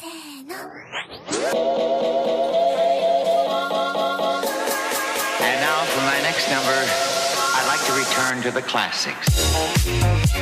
せーの。And now for my next number. To the classics.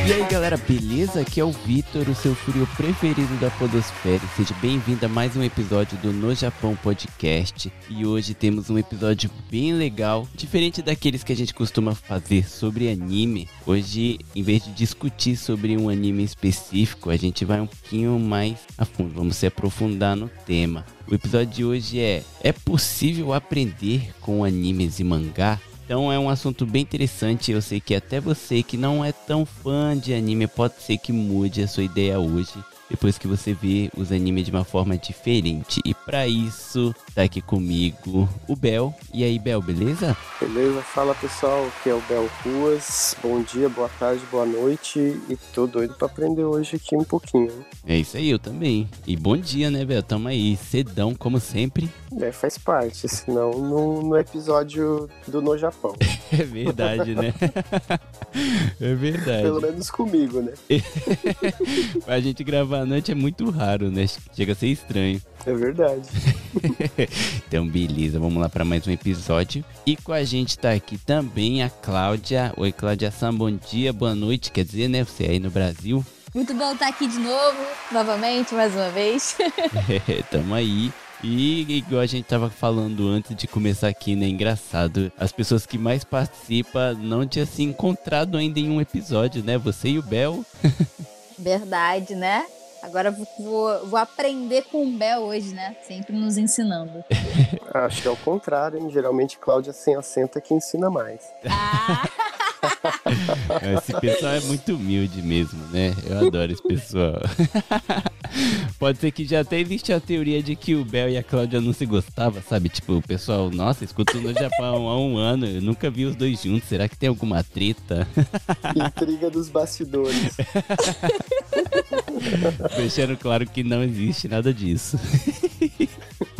E aí galera, beleza? Aqui é o Vitor, o seu frio preferido da Podosfera. Seja bem-vindo a mais um episódio do No Japão Podcast. E hoje temos um episódio bem legal, diferente daqueles que a gente costuma fazer sobre anime. Hoje, em vez de discutir sobre um anime específico, a gente vai um pouquinho mais a fundo, vamos se aprofundar no tema. O episódio de hoje é: É possível aprender com animes e mangá? Então é um assunto bem interessante. Eu sei que até você que não é tão fã de anime pode ser que mude a sua ideia hoje. Depois que você vê os animes de uma forma diferente. E para isso, tá aqui comigo o Bel. E aí, Bel, beleza? Beleza? Fala pessoal, aqui é o Bel Ruas. Bom dia, boa tarde, boa noite. E tô doido pra aprender hoje aqui um pouquinho. É isso aí, eu também. E bom dia, né, Bel? Tamo aí, cedão, como sempre. É, faz parte, senão no, no episódio do No Japão. É verdade, né? é verdade. Pelo menos comigo, né? a gente gravar noite é muito raro, né? Chega a ser estranho. É verdade. então, beleza, vamos lá para mais um episódio. E com a gente tá aqui também a Cláudia. Oi, Cláudia Sam, bom dia, boa noite. Quer dizer, né? Você aí no Brasil. Muito bom estar aqui de novo, novamente, mais uma vez. é, tamo aí. E igual a gente tava falando antes de começar aqui, né? Engraçado. As pessoas que mais participam não tinham se encontrado ainda em um episódio, né? Você e o Bel. Verdade, né? Agora vou, vou aprender com o Bel hoje, né? Sempre nos ensinando. Acho que é o contrário, hein? Geralmente Cláudia sem acento é que ensina mais. Ah! Esse pessoal é muito humilde mesmo, né? Eu adoro esse pessoal. Pode ser que já até existe a teoria de que o Bel e a Cláudia não se gostavam, sabe? Tipo, o pessoal, nossa, escuto no Japão há um ano, eu nunca vi os dois juntos, será que tem alguma treta? Intriga dos bastidores. Deixando claro que não existe nada disso.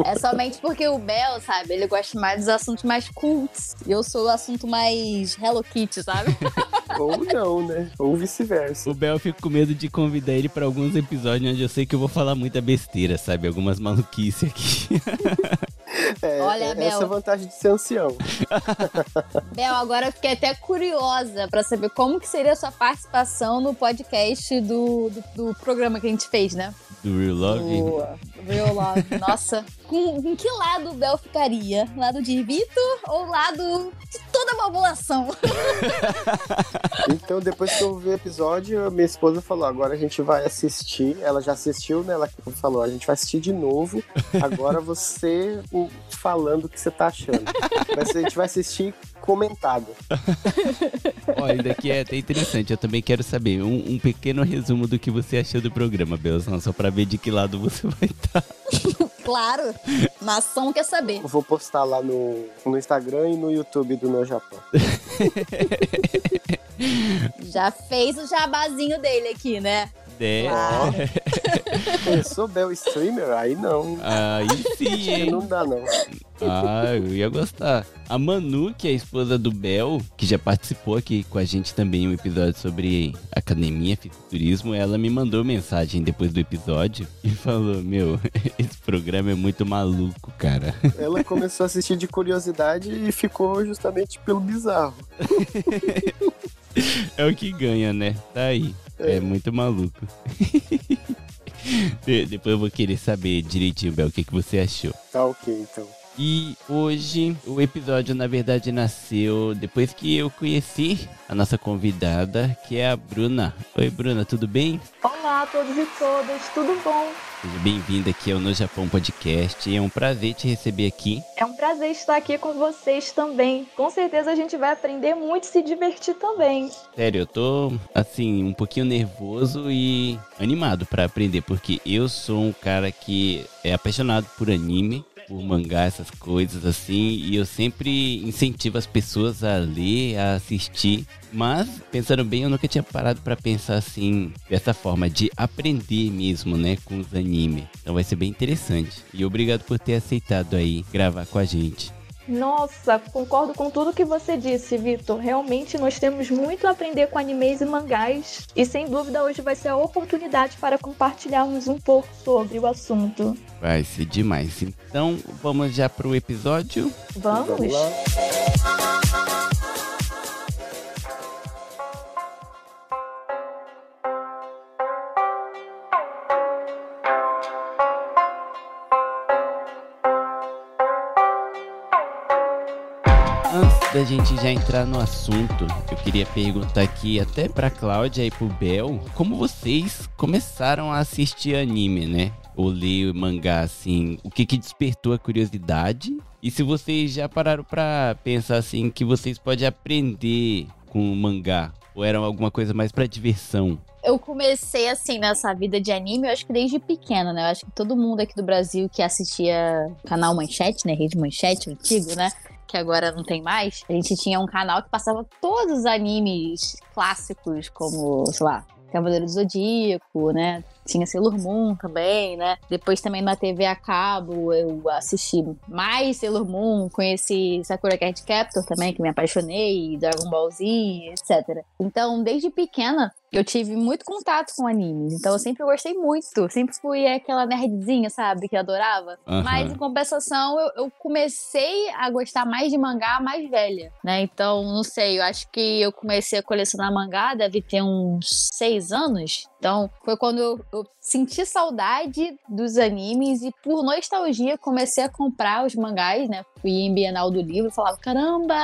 É somente porque o Bel, sabe, ele gosta mais dos assuntos mais cults. E eu sou o assunto mais Hello Kitty, sabe? Ou não, né? Ou vice-versa. O Bel fica com medo de convidar ele para alguns episódios onde eu sei que eu vou falar muita besteira, sabe? Algumas maluquices aqui. É, Olha, essa Bel. é a vantagem de ser ancião. Bel, agora eu fiquei até curiosa pra saber como que seria a sua participação no podcast do, do, do programa que a gente fez, né? Do Real Love. Boa. Real Love. Nossa, com, em que lado o Bel ficaria? Lado de Vitor ou lado de toda a população? Então, depois que eu vi o episódio, minha esposa falou: agora a gente vai assistir. Ela já assistiu, né? Ela falou: a gente vai assistir de novo. Agora você o- falando o que você tá achando. Mas a gente vai assistir comentado. Olha, daqui é até interessante. Eu também quero saber um, um pequeno resumo do que você achou do programa, Belzão, só pra ver de que lado você vai estar. claro, nação quer saber. Eu vou postar lá no, no Instagram e no YouTube do No Japão. Já fez o jabazinho dele aqui, né? É. Claro. Eu sou Bel Streamer? Aí não. Aí sim, hein? não dá, não. Ah, eu ia gostar. A Manu, que é a esposa do Bel, que já participou aqui com a gente também em um episódio sobre academia, fisiculturismo, ela me mandou mensagem depois do episódio e falou: Meu, esse programa é muito maluco, cara. Ela começou a assistir de curiosidade e ficou justamente pelo bizarro. É o que ganha, né? Tá aí. É, muito maluco. De- Depois eu vou querer saber direitinho, Bel, o que, que você achou. Tá ok, então. E hoje o episódio na verdade nasceu depois que eu conheci a nossa convidada, que é a Bruna. Oi Bruna, tudo bem? Olá a todos e todas, tudo bom? Seja bem-vinda aqui ao No Japão Podcast. É um prazer te receber aqui. É um prazer estar aqui com vocês também. Com certeza a gente vai aprender muito e se divertir também. Sério, eu tô assim um pouquinho nervoso e animado pra aprender, porque eu sou um cara que é apaixonado por anime. Por mangá, essas coisas assim, e eu sempre incentivo as pessoas a ler, a assistir. Mas, pensando bem, eu nunca tinha parado pra pensar assim, dessa forma, de aprender mesmo, né, com os animes. Então vai ser bem interessante. E obrigado por ter aceitado aí gravar com a gente. Nossa, concordo com tudo que você disse, Vitor. Realmente nós temos muito a aprender com animes e mangás. E sem dúvida hoje vai ser a oportunidade para compartilharmos um pouco sobre o assunto. Vai ser demais. Então, vamos já pro episódio? Vamos? Vamos da gente já entrar no assunto, eu queria perguntar aqui até pra Cláudia e pro Bel, como vocês começaram a assistir anime, né? Ou ler mangá, assim, o que que despertou a curiosidade? E se vocês já pararam pra pensar, assim, que vocês podem aprender com o mangá? Ou era alguma coisa mais pra diversão? Eu comecei assim nessa vida de anime, eu acho que desde pequena, né? Eu acho que todo mundo aqui do Brasil que assistia canal Manchete, né? Rede Manchete, antigo, né? Que agora não tem mais. A gente tinha um canal que passava todos os animes clássicos, como, sei lá, Cavaleiro do Zodíaco, né? Tinha Sailor Moon também, né? Depois também na TV a cabo eu assisti mais Sailor Moon, conheci Sakura Card Captor também, que me apaixonei, Dragon Ball Z, etc. Então, desde pequena, eu tive muito contato com animes. Então, eu sempre gostei muito. Sempre fui aquela nerdzinha, sabe? Que adorava. Mas, em compensação, eu, eu comecei a gostar mais de mangá mais velha, né? Então, não sei, eu acho que eu comecei a colecionar mangá, deve ter uns seis anos. Então, foi quando eu, eu senti saudade dos animes e, por nostalgia, comecei a comprar os mangás, né? Fui em Bienal do Livro e falava: caramba,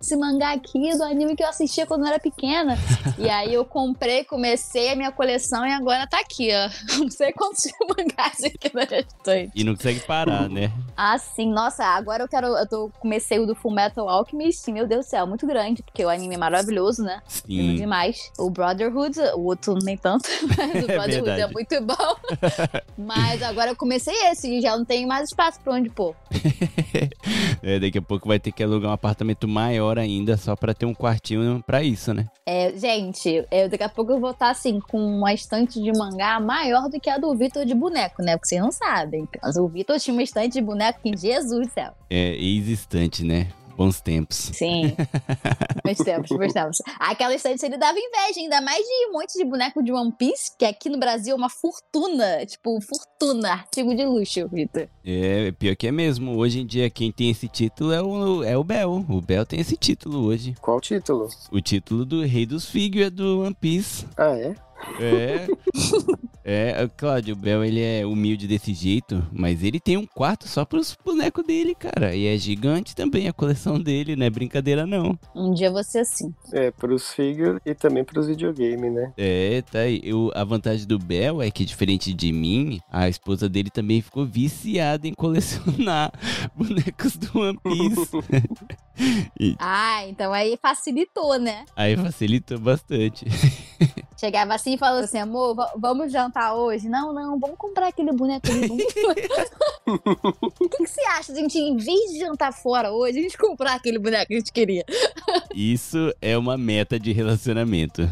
esse mangá aqui do anime que eu assistia quando eu era pequena. e aí eu comprei, comecei a minha coleção e agora tá aqui, ó. Não sei quantos mangás aqui na estante. E não consegue parar, né? Ah, sim. Nossa, agora eu quero. Eu tô, comecei o do Full Metal Alchemist. Meu Deus do céu, muito grande, porque o anime é maravilhoso, né? Lindo Sim. demais. O Brotherhood, o outro nem tanto, mas o Brotherhood é, verdade. muito bom. mas agora eu comecei esse e já não tenho mais espaço pra onde pôr. É, daqui a pouco vai ter que alugar um apartamento maior ainda, só pra ter um quartinho pra isso, né? É, gente, eu, daqui a pouco eu vou estar assim, com uma estante de mangá maior do que a do Vitor de boneco, né? Porque vocês não sabem. Mas o Vitor tinha uma estante de boneco que, Jesus do céu. É ex-estante, né? Bons tempos. Sim. Meus tempos, meus tempos. Aquela estante ele dava inveja, ainda mais de um monte de boneco de One Piece, que aqui no Brasil é uma fortuna. Tipo, fortuna, artigo de luxo, Vitor. É, pior que é mesmo. Hoje em dia, quem tem esse título é o, é o Bel. O Bel tem esse título hoje. Qual título? O título do Rei dos Figures do One Piece. Ah, é? É. É, Cláudio, o Bel ele é humilde desse jeito, mas ele tem um quarto só pros bonecos dele, cara. E é gigante também a coleção dele, não é brincadeira não. Um dia você assim. É, pros figures e também pros videogames, né? É, tá aí. Eu, a vantagem do Bel é que, diferente de mim, a esposa dele também ficou viciada em colecionar bonecos do One Piece. E Ah, então aí facilitou, né? aí facilitou bastante. Chegava assim e falava assim, amor, va- vamos jantar hoje? Não, não, vamos comprar aquele boneco ali. vamos- O que, que você acha, gente, em vez de jantar fora hoje, a gente comprar aquele boneco que a gente queria? Isso é uma meta de relacionamento.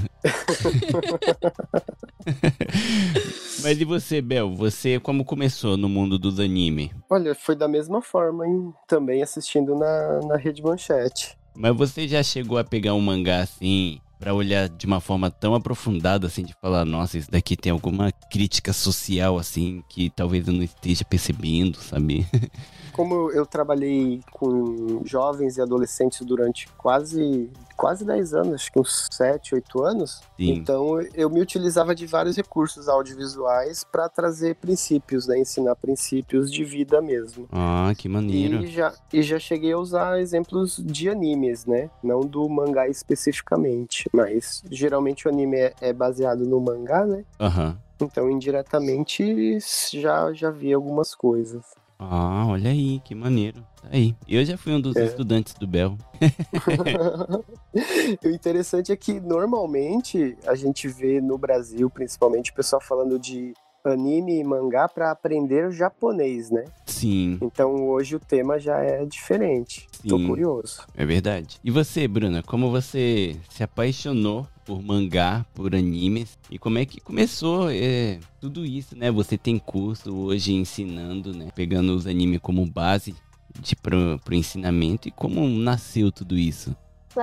Mas e você, Bel? Você como começou no mundo dos anime? Olha, foi da mesma forma, hein? Também assistindo na, na Rede Manchete. Mas você já chegou a pegar um mangá assim pra olhar de uma forma tão aprofundada assim de falar, nossa, isso daqui tem alguma crítica social assim que talvez eu não esteja percebendo, sabe? Como eu trabalhei com jovens e adolescentes durante quase quase 10 anos, acho que uns 7, 8 anos, Sim. então eu me utilizava de vários recursos audiovisuais para trazer princípios, né? Ensinar princípios de vida mesmo. Ah, que maneiro. E já, e já cheguei a usar exemplos de animes, né? Não do mangá especificamente, mas geralmente o anime é, é baseado no mangá, né? Aham. Então, indiretamente, já, já vi algumas coisas. Ah, olha aí, que maneiro. Tá aí. Eu já fui um dos É. estudantes do Bel. o interessante é que, normalmente, a gente vê no Brasil, principalmente, o pessoal falando de anime e mangá para aprender japonês, né? Sim, Então, hoje o tema já é diferente. Tô Sim. curioso. é verdade. E você, Bruna, como você se apaixonou por mangá, por animes? E como é que começou é, tudo isso, né? Você tem curso hoje ensinando, né? Pegando os animes como base. de pro, pro ensinamento e como nasceu tudo isso?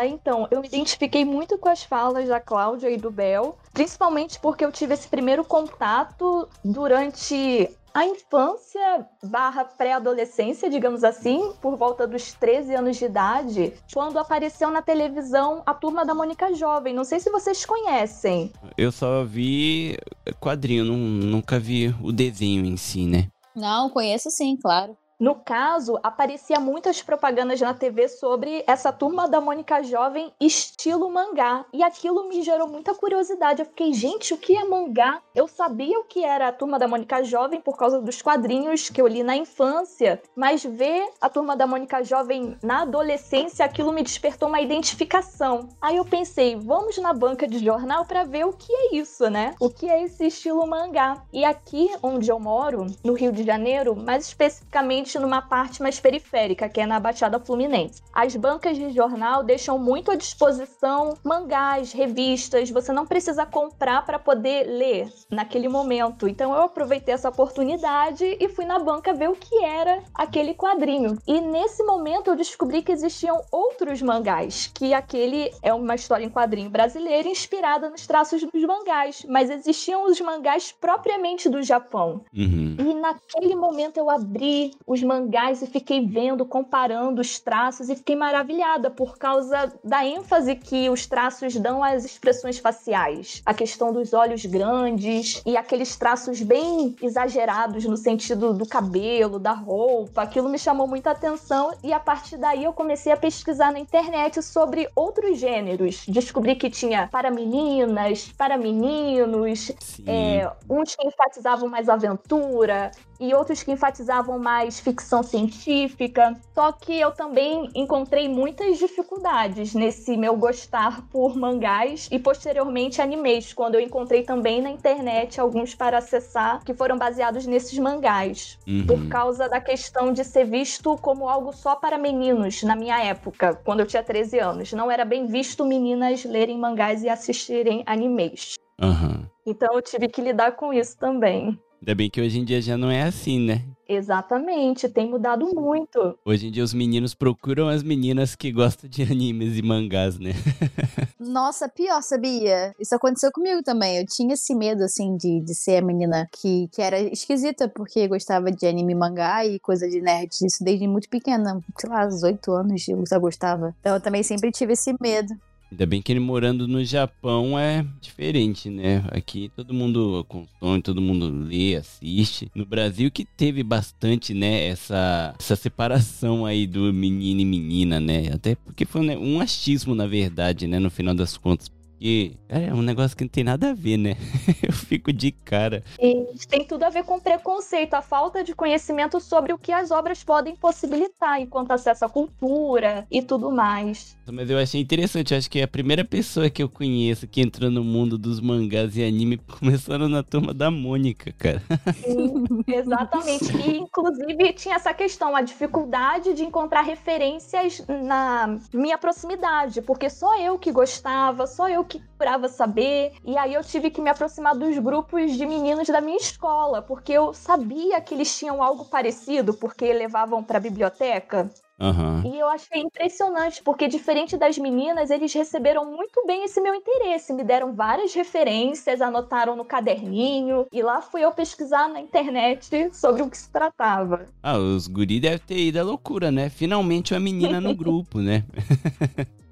Então, eu me identifiquei muito com as falas da Cláudia e do Bel, principalmente porque eu tive esse primeiro contato durante a infância barra pré-adolescência, digamos assim, por volta dos 13 anos de idade, quando apareceu na televisão a Turma da Mônica Jovem. Não sei se vocês conhecem. Eu só vi quadrinho, não, nunca vi o desenho em si, né? Não, conheço sim, claro. No caso, aparecia muitas propagandas na TV sobre essa turma da Mônica Jovem estilo mangá. E aquilo me gerou muita curiosidade. Eu fiquei, gente, o que é mangá? Eu sabia o que era a turma da Mônica Jovem por causa dos quadrinhos que eu li na infância, mas ver a turma da Mônica Jovem na adolescência, aquilo me despertou uma identificação. Aí eu pensei, vamos na banca de jornal para ver o que é isso, né? O que é esse estilo mangá? E aqui onde eu moro, no Rio de Janeiro, mais especificamente numa parte mais periférica, que é na Baixada Fluminense. As bancas de jornal deixam muito à disposição mangás, revistas, você não precisa comprar para poder ler naquele momento. Então eu aproveitei essa oportunidade e fui na banca ver o que era aquele quadrinho. E nesse momento eu descobri que existiam outros mangás, que aquele é uma história em quadrinho brasileira inspirada nos traços dos mangás, mas existiam os mangás propriamente do Japão. Uhum. E naquele momento eu abri os mangás e fiquei vendo, comparando os traços e fiquei maravilhada por causa da ênfase que os traços dão às expressões faciais. A questão dos olhos grandes e aqueles traços bem exagerados no sentido do cabelo, da roupa. Aquilo me chamou muita atenção e a partir daí eu comecei a pesquisar na internet sobre outros gêneros. Descobri que tinha para meninas, para meninos, é, uns que enfatizavam mais aventura, e outros que enfatizavam mais ficção científica. Só que eu também encontrei muitas dificuldades nesse meu gostar por mangás e posteriormente animes, quando eu encontrei também na internet alguns para acessar que foram baseados nesses mangás, Uhum. por causa da questão de ser visto como algo só para meninos na minha época, quando eu tinha 13 anos. Não era bem visto meninas lerem mangás e assistirem animes. Aham. Então eu tive que lidar com isso também. Ainda bem que hoje em dia já não é assim, né? Exatamente, tem mudado muito. Hoje em dia os meninos procuram as meninas que gostam de animes e mangás, né? Nossa, pior, sabia? Isso aconteceu comigo também. Eu tinha esse medo, assim, de, de ser a menina que, que era esquisita, porque gostava de anime e mangá e coisa de nerd. Isso desde muito pequena. Sei lá, aos oito anos eu já gostava. Então eu também sempre tive esse medo. Ainda bem que ele morando no Japão é diferente, né? Aqui todo mundo consome, todo mundo lê, assiste. No Brasil que teve bastante, né, essa, essa separação aí do menino e menina, né? Até porque foi né, um achismo, na verdade, né, no final das contas. Porque é um negócio que não tem nada a ver, né? Eu fico de cara. E tem tudo a ver com preconceito, a falta de conhecimento sobre o que as obras podem possibilitar enquanto acesso à cultura e tudo mais. Mas eu achei interessante, eu acho que é a primeira pessoa que eu conheço que entrou no mundo dos mangás e anime começaram na turma da Mônica, cara. Sim, exatamente. E, inclusive, tinha essa questão, a dificuldade de encontrar referências na minha proximidade, porque só eu que gostava, só eu que procurava saber. E aí eu tive que me aproximar dos grupos de meninos da minha escola, porque eu sabia que eles tinham algo parecido, porque levavam para a biblioteca. Aham. E eu achei impressionante, porque diferente das meninas, eles receberam muito bem esse meu interesse. Me deram várias referências, anotaram no caderninho, e lá fui eu pesquisar na internet sobre o que se tratava. Ah, os guri devem ter ido à loucura, né? Finalmente uma menina no grupo, né?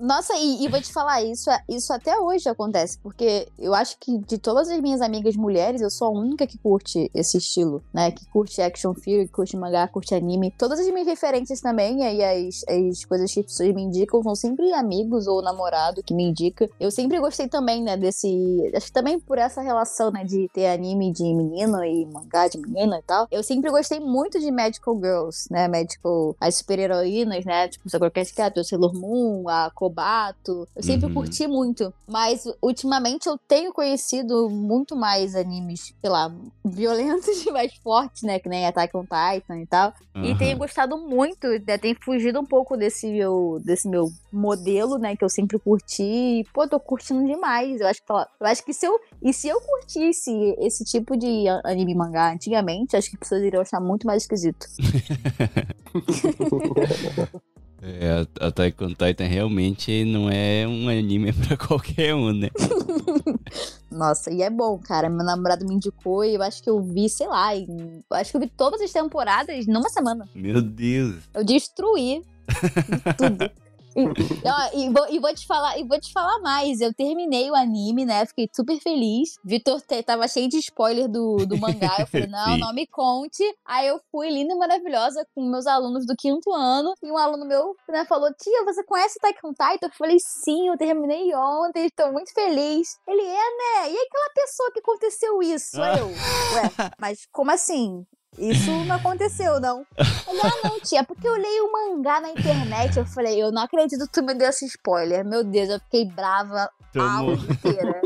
Nossa, e, e vou te falar, isso, isso até hoje acontece, porque eu acho que de todas as minhas amigas mulheres, eu sou a única que curte esse estilo, né? Que curte action figure, que curte mangá, curte anime. Todas as minhas referências também, e as, as coisas que as pessoas me indicam são sempre amigos ou namorado que me indica. Eu sempre gostei também, né, desse. Acho que também por essa relação, né, de ter anime de menino e mangá de menina e tal. Eu sempre gostei muito de Magical Girls, né? Magical. As super-heroínas, né? Tipo, Sakura Card Captor, Sailor Moon Moon, a Kobato. Eu sempre Uhum. curti muito. Mas ultimamente eu tenho conhecido muito mais animes, sei lá, violentos e mais fortes, né? Que nem Attack on Titan e tal. E Aham. tenho gostado muito, né? Tenho fugido um pouco desse meu, desse meu modelo, né? Que eu sempre curti. E, pô, tô curtindo demais. Eu acho que, eu acho que se eu. E se eu curtisse esse tipo de anime e mangá antigamente, acho que as pessoas iriam achar muito mais esquisito. É, a Attack on Titan realmente não é um anime pra qualquer um, né? Nossa, e é bom, cara. Meu namorado me indicou e eu acho que eu vi, sei lá, em- acho que eu vi todas as temporadas numa semana. Meu Deus. Eu destruí tudo. E, ó, e vou, e vou te falar, e vou te falar mais. Eu terminei o anime, né? Fiquei super feliz. Vitor tava cheio de spoiler do, do mangá. Eu falei, não, não me conte. Aí eu fui linda e maravilhosa com meus alunos do quinto ano. E um aluno meu né, falou: Tia, você conhece on Titan? Eu falei, sim, eu terminei ontem, estou muito feliz. Ele é, né? E aquela pessoa que aconteceu isso? Aí eu, ué, mas como assim? Isso não aconteceu, não. Ele, ah, não, tia, porque eu leio o mangá na internet. Eu falei, eu não acredito que tu me deu esse spoiler. Meu Deus, eu fiquei brava a aula inteira.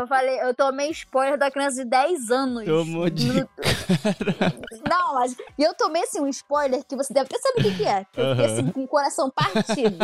Eu falei, eu tomei spoiler da criança de 10 anos. tomou de. No- Não, mas. E eu tomei assim um spoiler que você deve até saber o que, que é. Que eu fiquei assim, com o coração partido.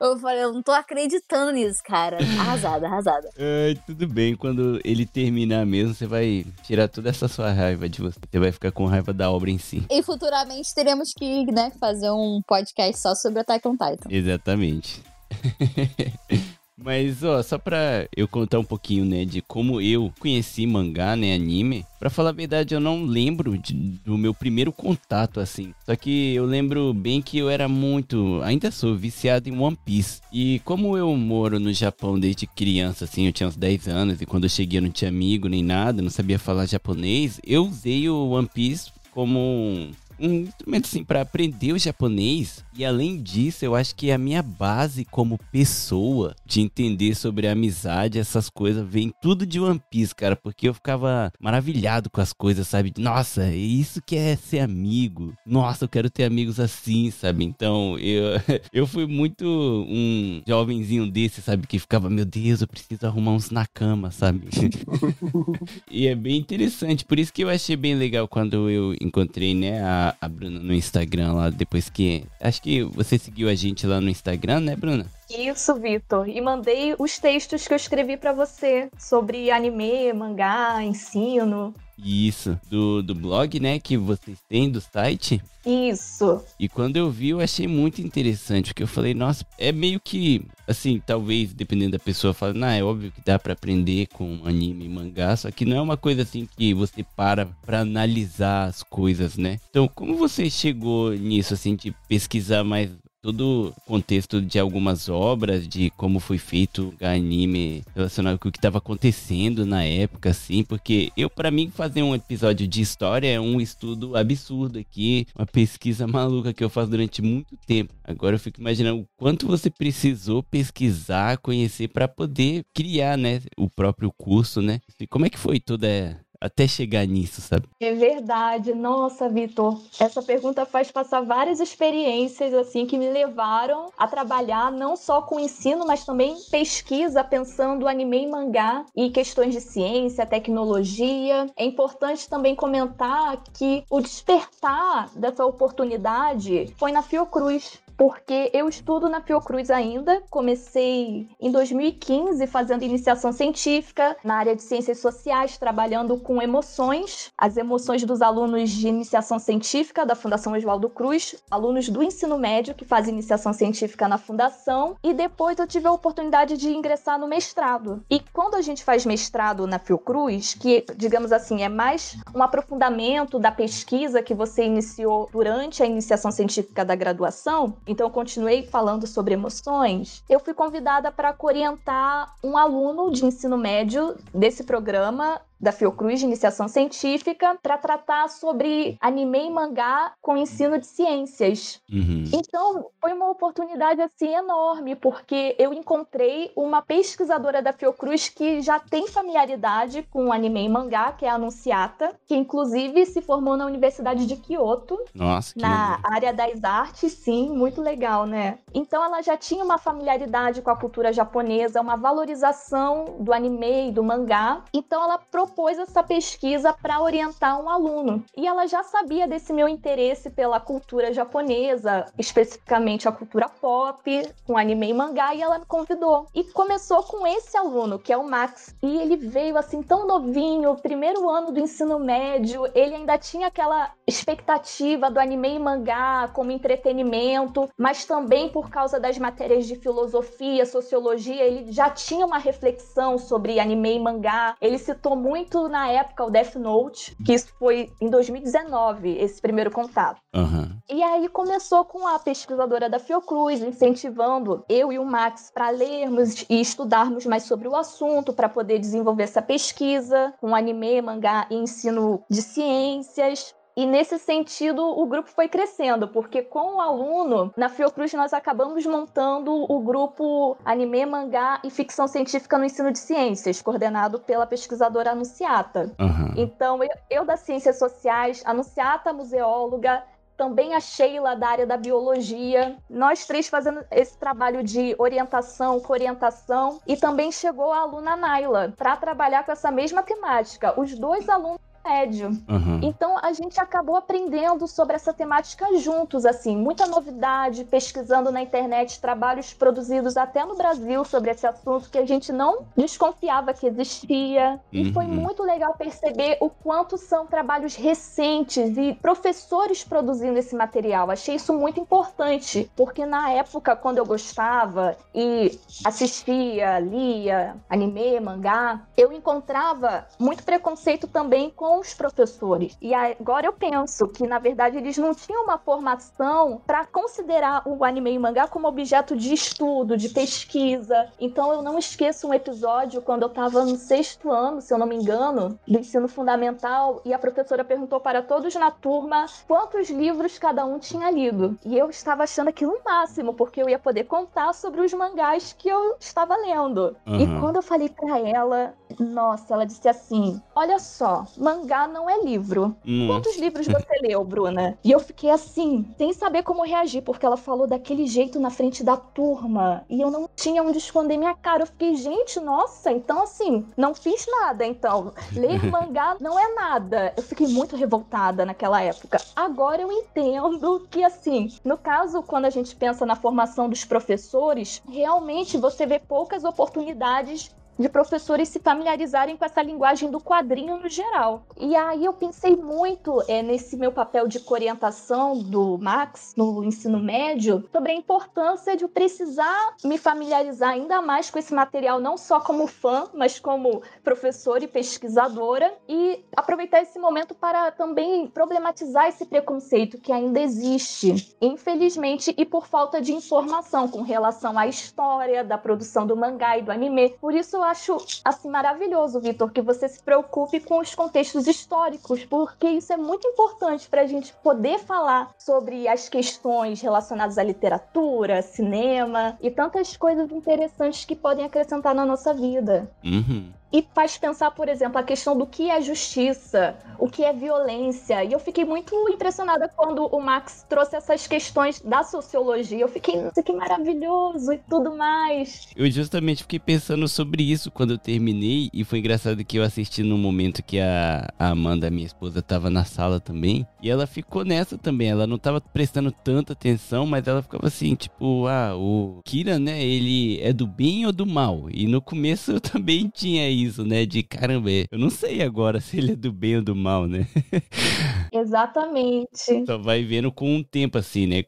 Eu falei, eu não tô acreditando nisso, cara. Arrasada, arrasada. Ai, tudo bem, quando ele terminar mesmo, você vai tirar toda essa sua raiva de você. Você vai ficar com raiva da obra em si. E futuramente teremos que, né, fazer um podcast só sobre Attack on Titan. Exatamente. Mas, ó, só pra eu contar um pouquinho, né, de como eu conheci mangá, né, anime. Pra falar a verdade, eu não lembro de- do meu primeiro contato, assim. Só que eu lembro bem que eu era muito, ainda sou viciado em One Piece. E como eu moro no Japão desde criança, assim, eu tinha uns 10 anos. E quando eu cheguei eu não tinha amigo nem nada, não sabia falar japonês. Eu usei o One Piece como um um instrumento assim para aprender o japonês e além disso eu acho que a minha base como pessoa de entender sobre a amizade essas coisas vem tudo de One Piece cara porque eu ficava maravilhado com as coisas sabe? Nossa é isso que é ser amigo. Nossa eu quero ter amigos assim sabe? Então eu eu fui muito um jovenzinho desse sabe? Que ficava meu Deus eu preciso arrumar uns na cama sabe? E é bem interessante, por isso que eu achei bem legal quando eu encontrei, né, a, a Bruna no Instagram lá, depois que... Acho que você seguiu a gente lá no Instagram, né, Bruna? Isso, Vitor. E mandei os textos que eu escrevi pra você sobre anime, mangá, ensino. Isso, do, do blog, né, que vocês têm, do site. Isso. E quando eu vi, eu achei muito interessante, porque eu falei, nossa, é meio que, assim, talvez, dependendo da pessoa, fala, não, é óbvio que dá pra aprender com anime e mangá, só que não é uma coisa assim que você para pra analisar as coisas, né? Então, como você chegou nisso, assim, de pesquisar mais todo o contexto de algumas obras, de como foi feito o anime relacionado com o que estava acontecendo na época, assim, porque eu, para mim, fazer um episódio de história é um estudo absurdo aqui, uma pesquisa maluca que eu faço durante muito tempo. Agora eu fico imaginando o quanto você precisou pesquisar, conhecer para poder criar, né, o próprio curso, né? E como é que foi toda até chegar nisso, sabe? É verdade. Nossa, Vitor, essa pergunta faz passar várias experiências assim que me levaram a trabalhar não só com ensino, mas também pesquisa, pensando anime e mangá e questões de ciência, tecnologia. É importante também comentar que o despertar dessa oportunidade foi na Fiocruz. Porque eu estudo na Fiocruz ainda, comecei em 2015 fazendo iniciação científica na área de ciências sociais, trabalhando com emoções, as emoções dos alunos de iniciação científica da Fundação Oswaldo Cruz, alunos do ensino médio que fazem iniciação científica na fundação, e depois eu tive a oportunidade de ingressar no mestrado. E quando a gente faz mestrado na Fiocruz, que digamos assim é mais um aprofundamento da pesquisa que você iniciou durante a iniciação científica da graduação, então continuei falando sobre emoções, eu fui convidada para orientar um aluno de ensino médio desse programa da Fiocruz de Iniciação Científica para tratar sobre anime e mangá com ensino de ciências. Uhum. Então, foi uma oportunidade assim enorme, porque eu encontrei uma pesquisadora da Fiocruz que já tem familiaridade com anime e mangá, que é a Anunciata, que inclusive se formou na Universidade de Kyoto, Nossa, na área das artes, sim, muito legal, né? Então ela já tinha uma familiaridade com a cultura japonesa, uma valorização do anime e do mangá. Então ela propôs essa pesquisa para orientar um aluno. E ela já sabia desse meu interesse pela cultura japonesa, especificamente a cultura pop, com anime e mangá, e ela me convidou. E começou com esse aluno, que é o Max. E ele veio assim tão novinho, primeiro ano do ensino médio, ele ainda tinha aquela expectativa do anime e mangá como entretenimento, mas também por causa das matérias de filosofia, sociologia, ele já tinha uma reflexão sobre anime e mangá. Ele citou muito na época o Death Note, que isso foi em 2019, esse primeiro contato. Aham. E aí começou com a pesquisadora da Fiocruz incentivando eu e o Max para lermos e estudarmos mais sobre o assunto, para poder desenvolver essa pesquisa com anime, mangá e ensino de ciências. E nesse sentido, o grupo foi crescendo, porque com o aluno, na Fiocruz nós acabamos montando o grupo Anime, Mangá e Ficção Científica no Ensino de Ciências, coordenado pela pesquisadora Anunciata. Aham. Então, eu, eu das Ciências Sociais, Anunciata, museóloga, também a Sheila da área da biologia, nós três fazendo esse trabalho de orientação, coorientação, e também chegou a aluna Naila para trabalhar com essa mesma temática. Os dois alunos médio. Aham. Então a gente acabou aprendendo sobre essa temática juntos, assim, muita novidade, pesquisando na internet trabalhos produzidos até no Brasil sobre esse assunto que a gente não desconfiava que existia. E foi Uhum. muito legal perceber o quanto são trabalhos recentes e professores produzindo esse material. Achei isso muito importante, porque na época, quando eu gostava e assistia, lia anime, mangá, eu encontrava muito preconceito também com os professores. E agora eu penso que, na verdade, eles não tinham uma formação para considerar o anime e mangá como objeto de estudo, de pesquisa. Então eu não esqueço um episódio quando eu estava no sexto ano, se eu não me engano, do ensino fundamental, e a professora perguntou para todos na turma quantos livros cada um tinha lido. E eu estava achando aquilo o máximo, porque eu ia poder contar sobre os mangás que eu estava lendo. E Aham. quando eu falei para ela, nossa, ela disse assim: Olha só, mangá não é livro. Nossa. Quantos livros você leu, Bruna? E eu fiquei assim, sem saber como reagir, porque ela falou daquele jeito na frente da turma. E eu não tinha onde esconder minha cara. Eu fiquei, gente, nossa, então assim, não fiz nada. Então, ler mangá não é nada. Eu fiquei muito revoltada naquela época. Agora eu entendo que, assim, no caso, quando a gente pensa na formação dos professores, realmente você vê poucas oportunidades de professores se familiarizarem com essa linguagem do quadrinho no geral. E aí eu pensei muito é, nesse meu papel de orientação do Max no ensino médio sobre a importância de eu precisar me familiarizar ainda mais com esse material, não só como fã, mas como professora e pesquisadora, e aproveitar esse momento para também problematizar esse preconceito que ainda existe, infelizmente, e por falta de informação com relação à história da produção do mangá e do anime. Por isso acho assim maravilhoso, Vitor, que você se preocupe com os contextos históricos, porque isso é muito importante para a gente poder falar sobre as questões relacionadas à literatura, cinema e tantas coisas interessantes que podem acrescentar na nossa vida. Uhum. E faz pensar, por exemplo, a questão do que é justiça, o que é violência. E eu fiquei muito impressionada quando o Max trouxe essas questões da sociologia. Eu fiquei, nossa, que maravilhoso e tudo mais. Eu justamente fiquei pensando sobre isso quando eu terminei e foi engraçado que eu assisti no momento que a, a Amanda, minha esposa, tava na sala também e ela ficou nessa também. Ela não tava prestando tanta atenção, mas ela ficava assim, tipo, ah, o Kira, né, ele é do bem ou do mal? E no começo eu também tinha isso, né, de caramba, eu não sei agora se ele é do bem ou do mal, né? Exatamente. Só vai vendo com o tempo, assim, né?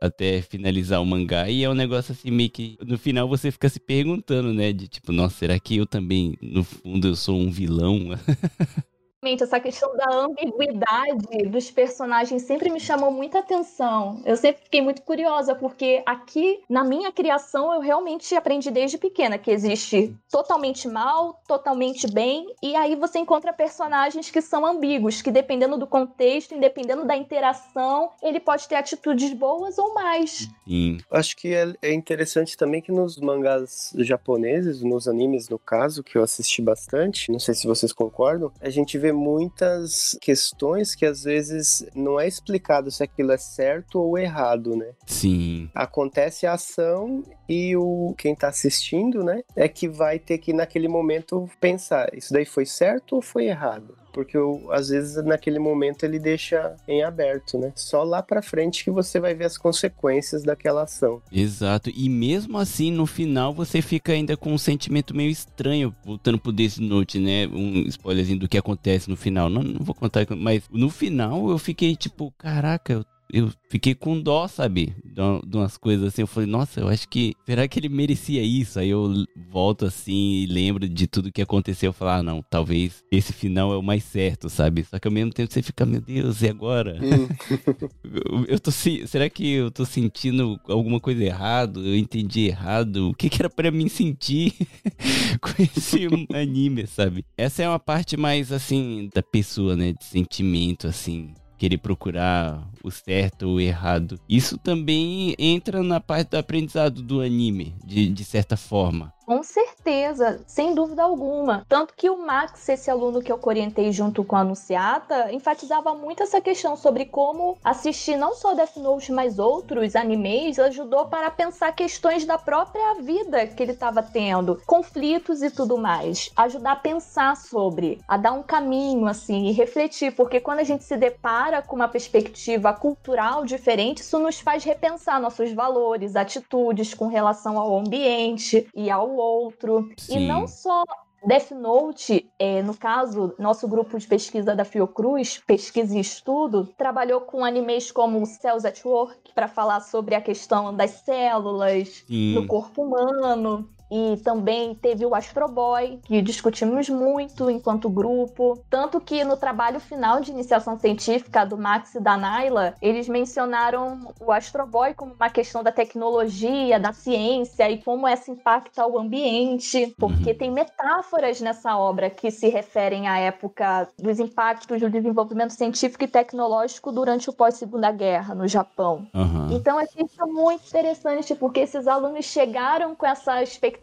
até finalizar o mangá. E é um negócio assim, meio que. No final você fica se perguntando, né? De tipo, nossa, será que eu também, no fundo, eu sou um vilão? Essa questão da ambiguidade dos personagens sempre me chamou muita atenção. Eu sempre fiquei muito curiosa, porque aqui, na minha criação, eu realmente aprendi desde pequena que existe totalmente mal, totalmente bem, e aí você encontra personagens que são ambíguos, que dependendo do contexto, dependendo da interação, ele pode ter atitudes boas ou mais. Sim. Acho que é, é interessante também que nos mangás japoneses, nos animes no caso, que eu assisti bastante, não sei se vocês concordam, a gente vê muitas questões que às vezes não é explicado se aquilo é certo ou errado, né? Sim. Acontece a ação e o quem tá assistindo, né, é que vai ter que naquele momento pensar, isso daí foi certo ou foi errado? Porque às vezes naquele momento ele deixa em aberto, né? Só lá pra frente que você vai ver as consequências daquela ação. Exato. E mesmo assim, no final, você fica ainda com um sentimento meio estranho, voltando pro Death Note, né? Um spoilerzinho do que acontece no final. Não, não vou contar, mas no final eu fiquei tipo, caraca, eu eu fiquei com dó, sabe? De umas coisas assim. Eu falei, nossa, eu acho que. Será que ele merecia isso? Aí eu volto assim e lembro de tudo que aconteceu. Eu falo, ah, não, talvez esse final é o mais certo, sabe? Só que ao mesmo tempo você fica, meu Deus, e agora? Hum. eu, eu tô. Será que eu tô sentindo alguma coisa errado? Eu entendi errado? O que, que era para mim sentir com esse anime, sabe? Essa é uma parte mais assim da pessoa, né? De sentimento, assim querer procurar o certo ou errado. Isso também entra na parte do aprendizado do anime, de, de certa forma. Com certeza, sem dúvida alguma. Tanto que o Max, esse aluno que eu orientei junto com a Anunciata, enfatizava muito essa questão sobre como assistir não só Death Note, mas outros animes ajudou para pensar questões da própria vida que ele estava tendo, conflitos e tudo mais. Ajudar a pensar sobre, a dar um caminho assim e refletir, porque quando a gente se depara com uma perspectiva cultural diferente, isso nos faz repensar nossos valores, atitudes com relação ao ambiente e ao outro. Sim. E não só Death Note, é, no caso, nosso grupo de pesquisa da Fiocruz, pesquisa e estudo, trabalhou com animes como Cells at Work para falar sobre a questão das células Sim. no corpo humano. E também teve o Astro Boy, que discutimos muito enquanto grupo. Tanto que no trabalho final de iniciação científica do Max e da Naila, eles mencionaram o Astro Boy como uma questão da tecnologia, da ciência e como essa impacta o ambiente. Porque Uhum. tem metáforas nessa obra que se referem à época dos impactos do desenvolvimento científico e tecnológico durante o pós-segunda guerra no Japão. Aham. Então, achei isso muito interessante, porque esses alunos chegaram com essa expectativa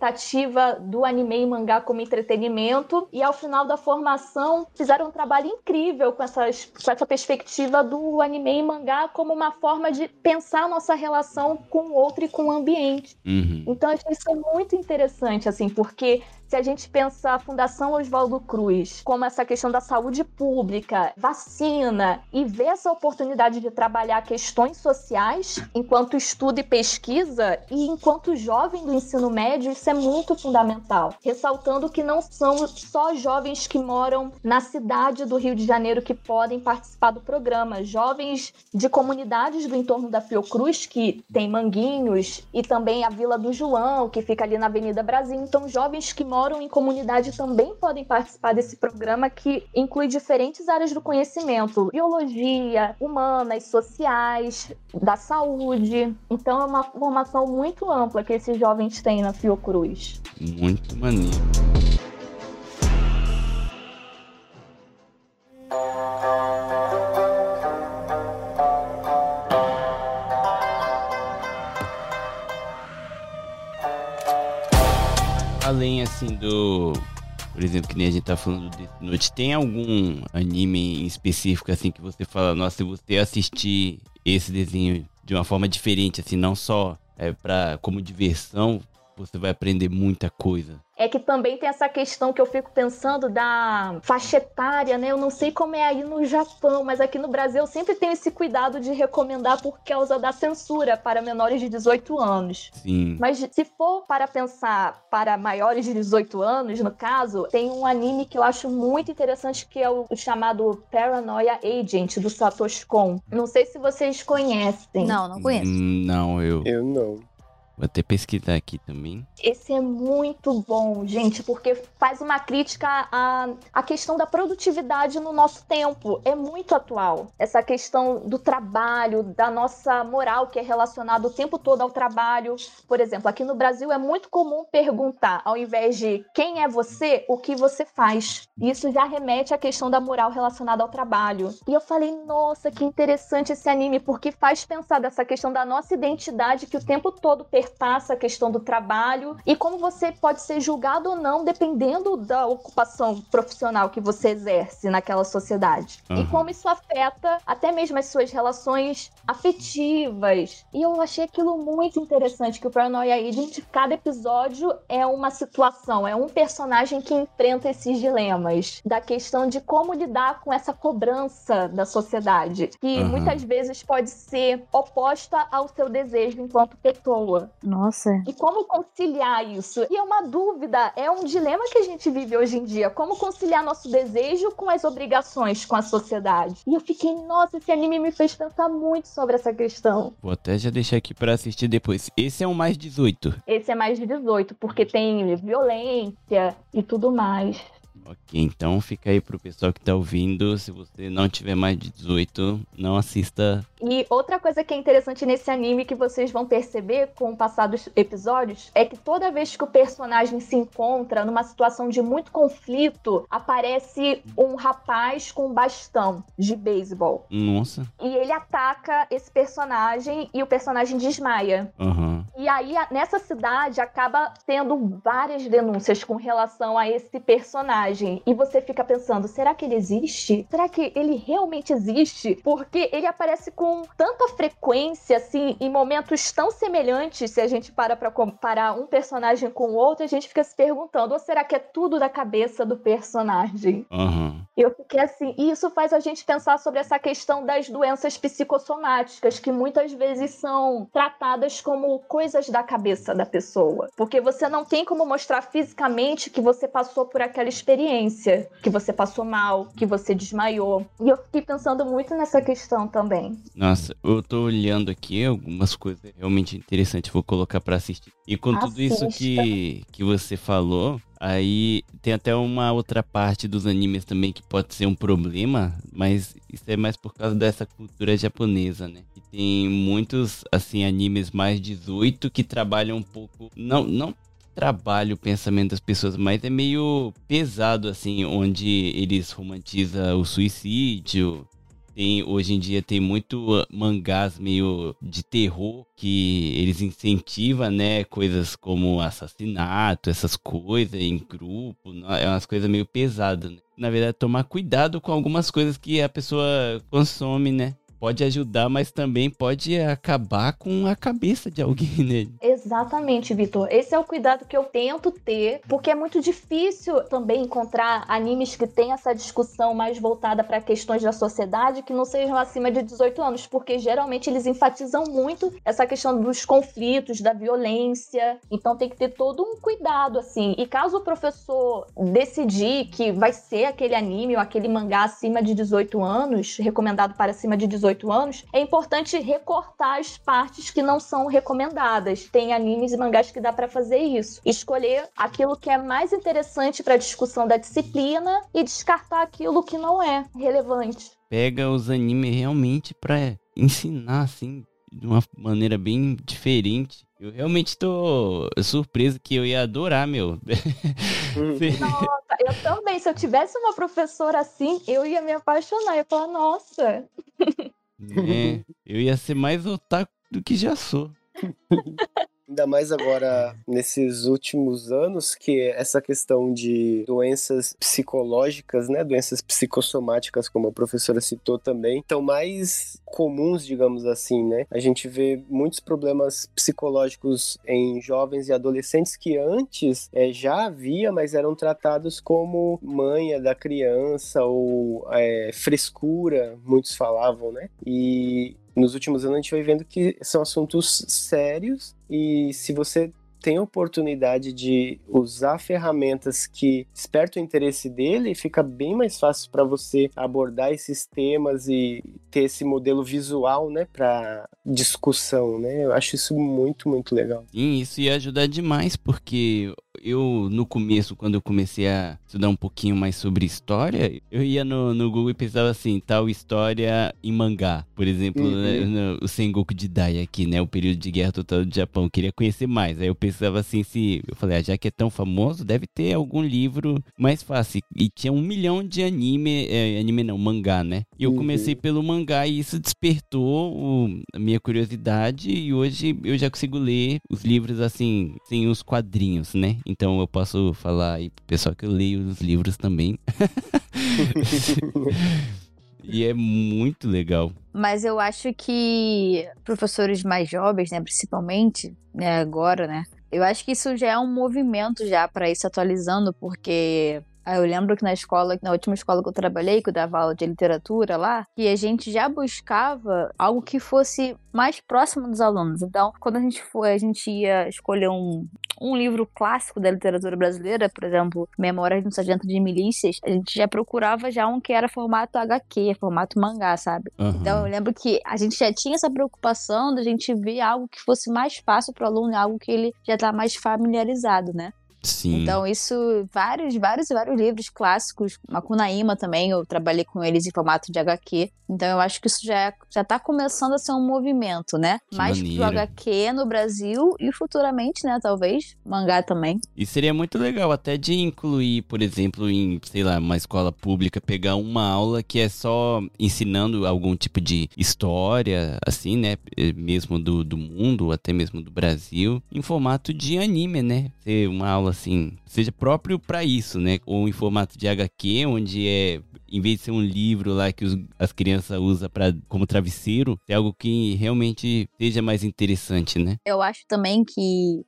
do anime e mangá como entretenimento, e ao final da formação fizeram um trabalho incrível com, essas, com essa perspectiva do anime e mangá como uma forma de pensar a nossa relação com o outro e com o ambiente. Uhum. Então, eu achei isso muito interessante, assim, porque se a gente pensa a Fundação Oswaldo Cruz como essa questão da saúde pública, vacina, e ver essa oportunidade de trabalhar questões sociais enquanto estudo e pesquisa, e enquanto jovem do ensino médio, isso é muito fundamental. Ressaltando que não são só jovens que moram na cidade do Rio de Janeiro que podem participar do programa, jovens de comunidades do entorno da Fiocruz, que tem Manguinhos, e também a Vila do João, que fica ali na Avenida Brasil. Então, jovens que moram em comunidade também podem participar desse programa que inclui diferentes áreas do conhecimento: biologia, humanas, sociais, da saúde. Então, é uma formação muito ampla que esses jovens têm na Fiocruz. Muito maneiro. Além assim do. Por exemplo, que nem a gente tá falando de noite, tem algum anime em específico assim que você fala, nossa, se você assistir esse desenho de uma forma diferente, assim, não só é pra, como diversão, você vai aprender muita coisa. é que também tem essa questão que eu fico pensando da faixa etária, né? Eu não sei como é aí no Japão, mas aqui no Brasil eu sempre tenho esse cuidado de recomendar por causa da censura para menores de 18 anos. Sim. Mas se for para pensar para maiores de 18 anos, no caso, tem um anime que eu acho muito interessante que é o chamado Paranoia Agent do Satoshi Kon. Não sei se vocês conhecem. Não, não conheço. Hum, Não, eu. Eu não. Vou até pesquisar aqui também. Esse é muito bom, gente, porque faz uma crítica à, à questão da produtividade no nosso tempo. É muito atual. Essa questão do trabalho, da nossa moral, que é relacionada o tempo todo ao trabalho. Por exemplo, aqui no Brasil é muito comum perguntar, ao invés de quem é você, o que você faz. Isso já remete à questão da moral relacionada ao trabalho. E eu falei, nossa, que interessante esse anime, porque faz pensar dessa questão da nossa identidade que o tempo todo perpassa a questão do trabalho e como você pode ser julgado ou não dependendo da ocupação profissional que você exerce naquela sociedade. Uhum. E como isso afeta até mesmo as suas relações afetivas. E eu achei aquilo muito interessante que o Paranoia Agent, cada episódio é uma situação, é um personagem que enfrenta esses dilemas da questão de como lidar com essa cobrança da sociedade, que uhum. muitas vezes pode ser oposta ao seu desejo enquanto pessoa. Nossa. E como conciliar isso? E é uma dúvida, é um dilema que a gente vive hoje em dia. Como conciliar nosso desejo com as obrigações com a sociedade? E eu fiquei, nossa, esse anime me fez pensar muito sobre essa questão. Vou até já deixar aqui para assistir depois. Esse é um mais 18. Esse é mais de 18, porque tem violência e tudo mais. Ok, então fica aí pro pessoal que tá ouvindo. Se você não tiver mais de 18, não assista. E outra coisa que é interessante nesse anime que vocês vão perceber com o passar dos episódios é que toda vez que o personagem se encontra numa situação de muito conflito, aparece um rapaz com um bastão de beisebol. Nossa. E ele ataca esse personagem e o personagem desmaia. Uhum. E aí, nessa cidade, acaba tendo várias denúncias com relação a esse personagem personagem e você fica pensando, será que ele existe? Será que ele realmente existe? Porque ele aparece com tanta frequência, assim, em momentos tão semelhantes, se a gente para pra comparar um personagem com o outro, a gente fica se perguntando, ou será que é tudo da cabeça do personagem? Uhum. Eu fiquei assim, e isso faz a gente pensar sobre essa questão das doenças psicossomáticas, que muitas vezes são tratadas como coisas da cabeça da pessoa. Porque você não tem como mostrar fisicamente que você passou por aquela experiência, que você passou mal, que você desmaiou. E eu fiquei pensando muito nessa questão também. Nossa, eu tô olhando aqui algumas coisas realmente interessantes, vou colocar para assistir. E com Assista. tudo isso que, que você falou, Aí tem até uma outra parte dos animes também que pode ser um problema, mas isso é mais por causa dessa cultura japonesa, né? Tem muitos, assim, animes mais 18 que trabalham um pouco. Não, não trabalha o pensamento das pessoas, mas é meio pesado, assim, onde eles romantizam o suicídio. Tem, hoje em dia tem muito uh, mangás meio de terror que eles incentivam, né? Coisas como assassinato, essas coisas em grupo. É umas coisas meio pesadas, né? Na verdade, tomar cuidado com algumas coisas que a pessoa consome, né? Pode ajudar, mas também pode acabar com a cabeça de alguém, né? Exatamente, Vitor. Esse é o cuidado que eu tento ter, porque é muito difícil também encontrar animes que têm essa discussão mais voltada para questões da sociedade que não sejam acima de 18 anos, porque geralmente eles enfatizam muito essa questão dos conflitos, da violência. Então tem que ter todo um cuidado, assim. E caso o professor decidir que vai ser aquele anime ou aquele mangá acima de 18 anos, recomendado para acima de 18 18 anos, é importante recortar as partes que não são recomendadas. Tem animes e mangás que dá para fazer isso. Escolher aquilo que é mais interessante para a discussão da disciplina e descartar aquilo que não é relevante. Pega os animes realmente para ensinar assim de uma maneira bem diferente. Eu realmente tô surpreso que eu ia adorar, meu. Nossa, eu também. Se eu tivesse uma professora assim, eu ia me apaixonar. Eu ia falar, nossa. É, eu ia ser mais otaku do que já sou. Ainda mais agora nesses últimos anos que essa questão de doenças psicológicas, né, doenças psicossomáticas, como a professora citou também, estão mais comuns, digamos assim, né? A gente vê muitos problemas psicológicos em jovens e adolescentes que antes é, já havia, mas eram tratados como manha da criança ou é, frescura, muitos falavam, né? E nos últimos anos a gente vai vendo que são assuntos sérios e se você tem a oportunidade de usar ferramentas que despertam o interesse dele, fica bem mais fácil para você abordar esses temas e ter esse modelo visual, né, para discussão, né? Eu acho isso muito, muito legal. Sim, isso ia ajudar demais, porque eu, no começo, quando eu comecei a estudar um pouquinho mais sobre história, eu ia no, no Google e pensava assim, tal história em mangá. Por exemplo, Uhum. né, no- o Sengoku Jidai aqui, né? O período de guerra total do Japão. Eu queria conhecer mais. Aí eu pensava assim, se... Eu falei, ah, já que é tão famoso, deve ter algum livro mais fácil. E tinha um milhão de anime... é, anime não, mangá, né? E eu Uhum. comecei pelo mangá e isso despertou o- a minha curiosidade. E hoje eu já consigo ler os livros assim, sem os quadrinhos, né? Então eu posso falar aí pro pessoal que eu leio os livros também. e é muito legal. Mas eu acho que professores mais jovens, né, principalmente, né, agora, né, eu acho que isso já é um movimento já para ir se atualizando, porque eu lembro que na escola, na última escola que eu trabalhei, que eu dava aula de literatura lá, que a gente já buscava algo que fosse mais próximo dos alunos. Então, quando a gente foi, a gente ia escolher um, um livro clássico da literatura brasileira, por exemplo, Memórias de um Sargento de Milícias, a gente já procurava já um que era formato HQ, formato mangá, sabe? Aham. Então eu lembro que a gente já tinha essa preocupação da gente ver algo que fosse mais fácil para o aluno, algo que ele já tá mais familiarizado, né? Sim. Então isso, vários, vários e vários livros clássicos, Macunaíma também, eu trabalhei com eles em formato de HQ. Então eu acho que isso já, é- já tá começando a ser um movimento, né? Que mais pro maneiro. HQ no Brasil e futuramente, né, talvez, mangá também. E seria muito legal até de incluir, por exemplo, em, sei lá, uma escola pública, pegar uma aula que é só ensinando algum tipo de história, assim, né? eh, Mesmo do, do mundo, até mesmo do Brasil, em formato de anime, né? Ser uma aula assim, seja próprio pra isso, né? Ou em formato de HQ, onde é. Em vez de ser um livro lá que os- as crianças usam como travesseiro, é algo que realmente seja mais interessante, né? Eu acho também que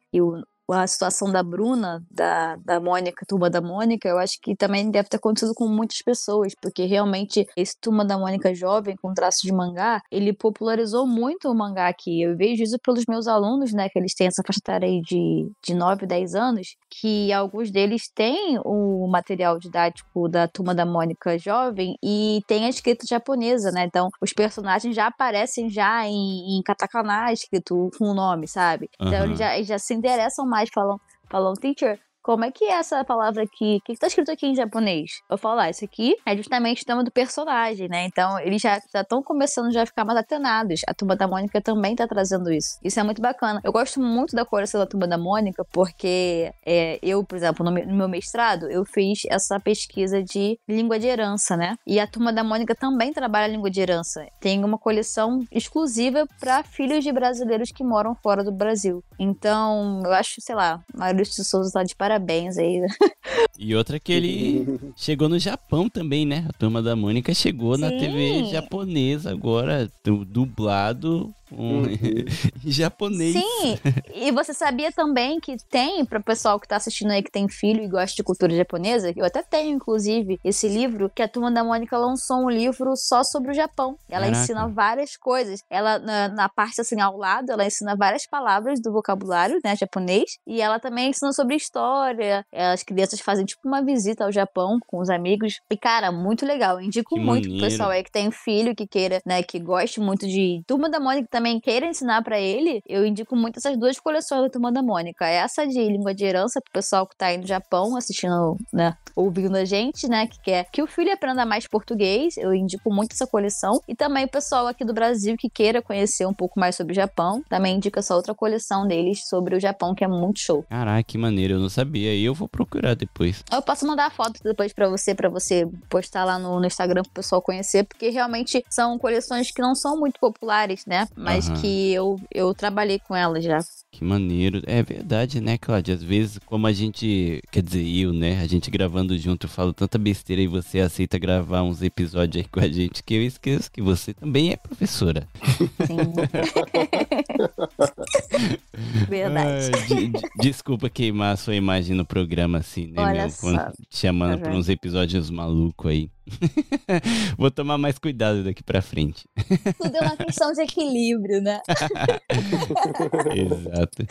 a situação da Bruna, da, da Mônica, turma da Mônica, eu acho que também deve ter acontecido com muitas pessoas, porque realmente esse turma da Mônica jovem, com traço de mangá, ele popularizou muito o mangá aqui. Eu vejo isso pelos meus alunos, né, que eles têm essa faixa etária aí de, de 9, 10 anos, que alguns deles têm o material didático da turma da Mônica jovem e tem a escrita japonesa, né? Então, os personagens já aparecem já em, em katakana escrito com o nome, sabe? Então, Aham. eles já, eles já se interessam mais, falam, falam, teacher, como é que é essa palavra aqui? O que, que tá escrito aqui em japonês? Eu falo, ah, isso aqui é justamente o tema do personagem, né? Então, eles já estão começando já a ficar mais atenados. A Turma da Mônica também tá trazendo isso. Isso é muito bacana. Eu gosto muito da coleção da Turma da Mônica, porque é, eu, por exemplo, no, no meu mestrado, eu fiz essa pesquisa de língua de herança, né? E a Turma da Mônica também trabalha a língua de herança. Tem uma coleção exclusiva para filhos de brasileiros que moram fora do Brasil. Então, eu acho, sei lá, Maurício de Souza tá de parabéns aí. E outra que ele chegou no Japão também, né? A turma da Mônica chegou na Sim. TV japonesa agora, du- dublado um, em japonês. Sim, e você sabia também que tem, para o pessoal que tá assistindo aí que tem filho e gosta de cultura japonesa, eu até tenho, inclusive, esse livro, que a Turma da Mônica lançou um livro só sobre o Japão. Ela Caraca. ensina várias coisas. Ela, na, na parte assim, ao lado, ela ensina várias palavras do vocabulário, né, japonês, e ela também ensina sobre história. As crianças fazem, tipo, uma visita ao Japão com os amigos. E, cara, muito legal. Eu indico Que muito pro maneiro. pessoal aí que tem filho, que queira, né, que goste muito de Turma da Mônica também queira ensinar pra ele, eu indico muito essas duas coleções da Turma da Mônica. Essa de língua de herança pro pessoal que tá aí no Japão assistindo, né, ouvindo a gente, né, que quer que o filho aprenda mais português, eu indico muito essa coleção. E também o pessoal aqui do Brasil que queira conhecer um pouco mais sobre o Japão, também indico essa outra coleção deles sobre o Japão, que é muito show. Caraca, que maneiro, eu não sabia. E eu vou procurar depois. Eu posso mandar a foto depois pra você, pra você postar lá no, no Instagram pro pessoal conhecer, porque realmente são coleções que não são muito populares, né? Mas Aham. que eu, eu trabalhei com elas já. Que maneiro. É verdade, né, Cláudia? Às vezes, como a gente. Quer dizer, eu, né? A gente gravando junto, eu falo tanta besteira e você aceita gravar uns episódios aí com a gente que eu esqueço que você também é professora. Sim. Verdade. Ai, de- de- desculpa queimar a sua imagem no programa assim, né, Olha meu? Quando- te chamando Tá por uns episódios malucos aí. Vou tomar mais cuidado daqui pra frente. Tudo é uma questão de equilíbrio, né? Exato.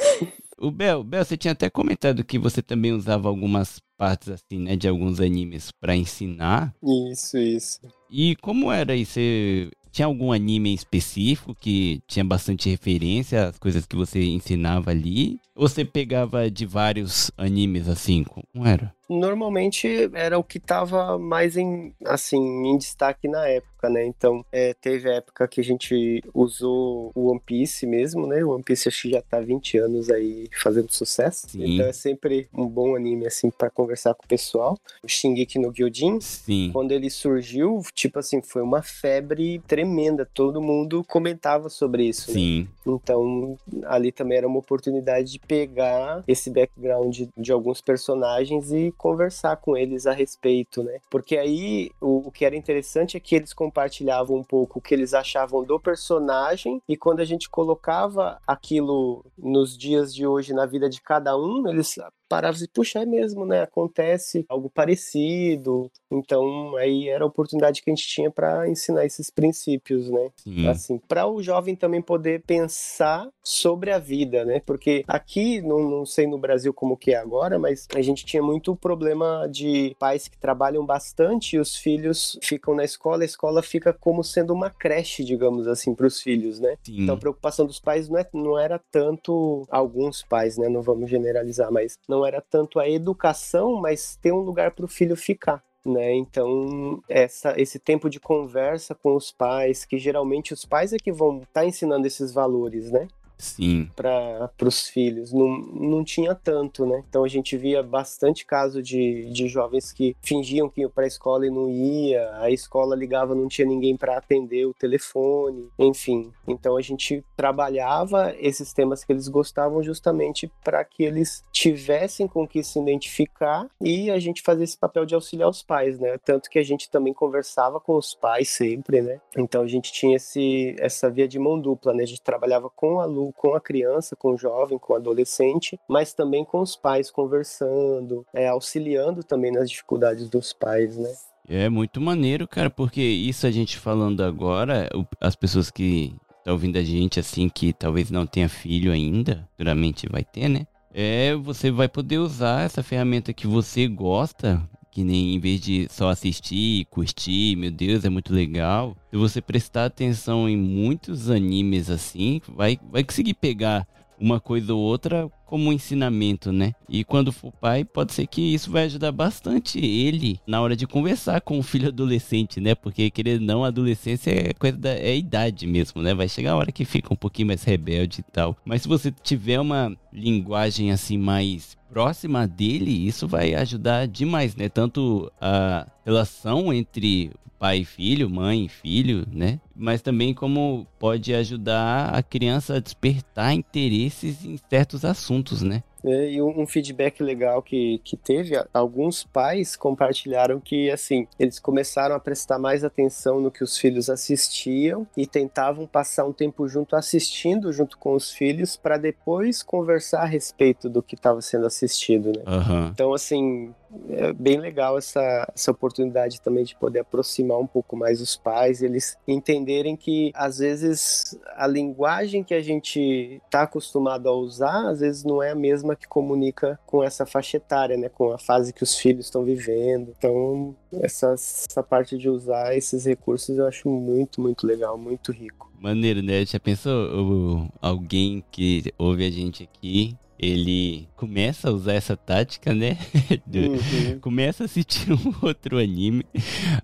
O Bel, Bel, você tinha até comentado que você também usava algumas partes assim, né, de alguns animes pra ensinar. Isso, isso. E como era aí? Você Tinha algum anime em específico que tinha bastante referência às coisas que você ensinava ali? Ou você pegava de vários animes assim? Como era? Normalmente era o que estava mais em, assim, em destaque na época, né? Então, é, teve a época que a gente usou o One Piece mesmo, né? O One Piece acho que já tá 20 anos aí fazendo sucesso. Sim. Então é sempre um bom anime, assim, para conversar com o pessoal. O Shingeki no Gyojin, Sim. quando ele surgiu, tipo assim, foi uma febre tremenda. Todo mundo comentava sobre isso, né? Sim. Então, ali também era uma oportunidade de pegar esse background de, de alguns personagens e conversar com eles a respeito, né? Porque aí o, o que era interessante é que eles compartilhavam um pouco o que eles achavam do personagem e quando a gente colocava aquilo nos dias de hoje na vida de cada um, eles paravam e puxa, é mesmo, né? Acontece algo parecido. Então, aí era a oportunidade que a gente tinha para ensinar esses princípios, né? Sim. assim, para o jovem também poder pensar sobre a vida, né? Porque aqui, não, não sei no Brasil como que é agora, mas a gente tinha muito problema de pais que trabalham bastante e os filhos ficam na escola, a escola fica como sendo uma creche, digamos assim, para os filhos, né? Sim. Então a preocupação dos pais não, é, não era tanto, alguns pais, né? Não vamos generalizar, mas não era tanto a educação, mas ter um lugar para o filho ficar. Né? Então, essa, esse tempo de conversa com os pais, que geralmente os pais é que vão estar ensinando esses valores, né? Sim. para os filhos. Não, não tinha tanto, né? Então a gente via bastante caso de, de jovens que fingiam que iam para a escola e não ia, a escola ligava, não tinha ninguém para atender o telefone, enfim. Então a gente trabalhava esses temas que eles gostavam justamente para que eles tivessem com que se identificar e a gente fazia esse papel de auxiliar os pais, né? Tanto que a gente também conversava com os pais sempre, né? Então a gente tinha esse, essa via de mão dupla, né? A gente trabalhava com o aluno com a criança, com o jovem, com o adolescente, mas também com os pais conversando, é, auxiliando também nas dificuldades dos pais, né? É muito maneiro, cara, porque isso a gente falando agora, as pessoas que estão ouvindo a gente, assim, que talvez não tenha filho ainda, futuramente vai ter, né? É, você vai poder usar essa ferramenta que você gosta, que nem em vez de só assistir, curtir, meu Deus, é muito legal. Se você prestar atenção em muitos animes assim, vai, vai conseguir pegar uma coisa ou outra como um ensinamento, né? E quando for pai, pode ser que isso vai ajudar bastante ele na hora de conversar com o filho adolescente, né? Porque querendo ou não, adolescência é coisa da é idade mesmo, né? Vai chegar a hora que fica um pouquinho mais rebelde e tal. Mas se você tiver uma linguagem assim mais próxima dele, isso vai ajudar demais, né? Tanto a relação entre pai e filho, mãe e filho, né? Mas também como pode ajudar a criança a despertar interesses em certos assuntos, né? É, E um feedback legal que, que teve, alguns pais compartilharam que, assim, eles começaram a prestar mais atenção no que os filhos assistiam e tentavam passar um tempo junto assistindo junto com os filhos para depois conversar a respeito do que estava sendo assistido, né? Aham. Então, assim, é bem legal essa, essa oportunidade também de poder aproximar um pouco mais os pais, eles entenderem que, às vezes, a linguagem que a gente está acostumado a usar, às vezes não é a mesma que comunica com essa faixa etária, né? Com a fase que os filhos estão vivendo. Então, essa, essa parte de usar esses recursos eu acho muito, muito legal, muito rico. Maneiro, né? Já pensou alguém que ouve a gente aqui, ele começa a usar essa tática, né? Do- Uhum. Começa a assistir um outro anime.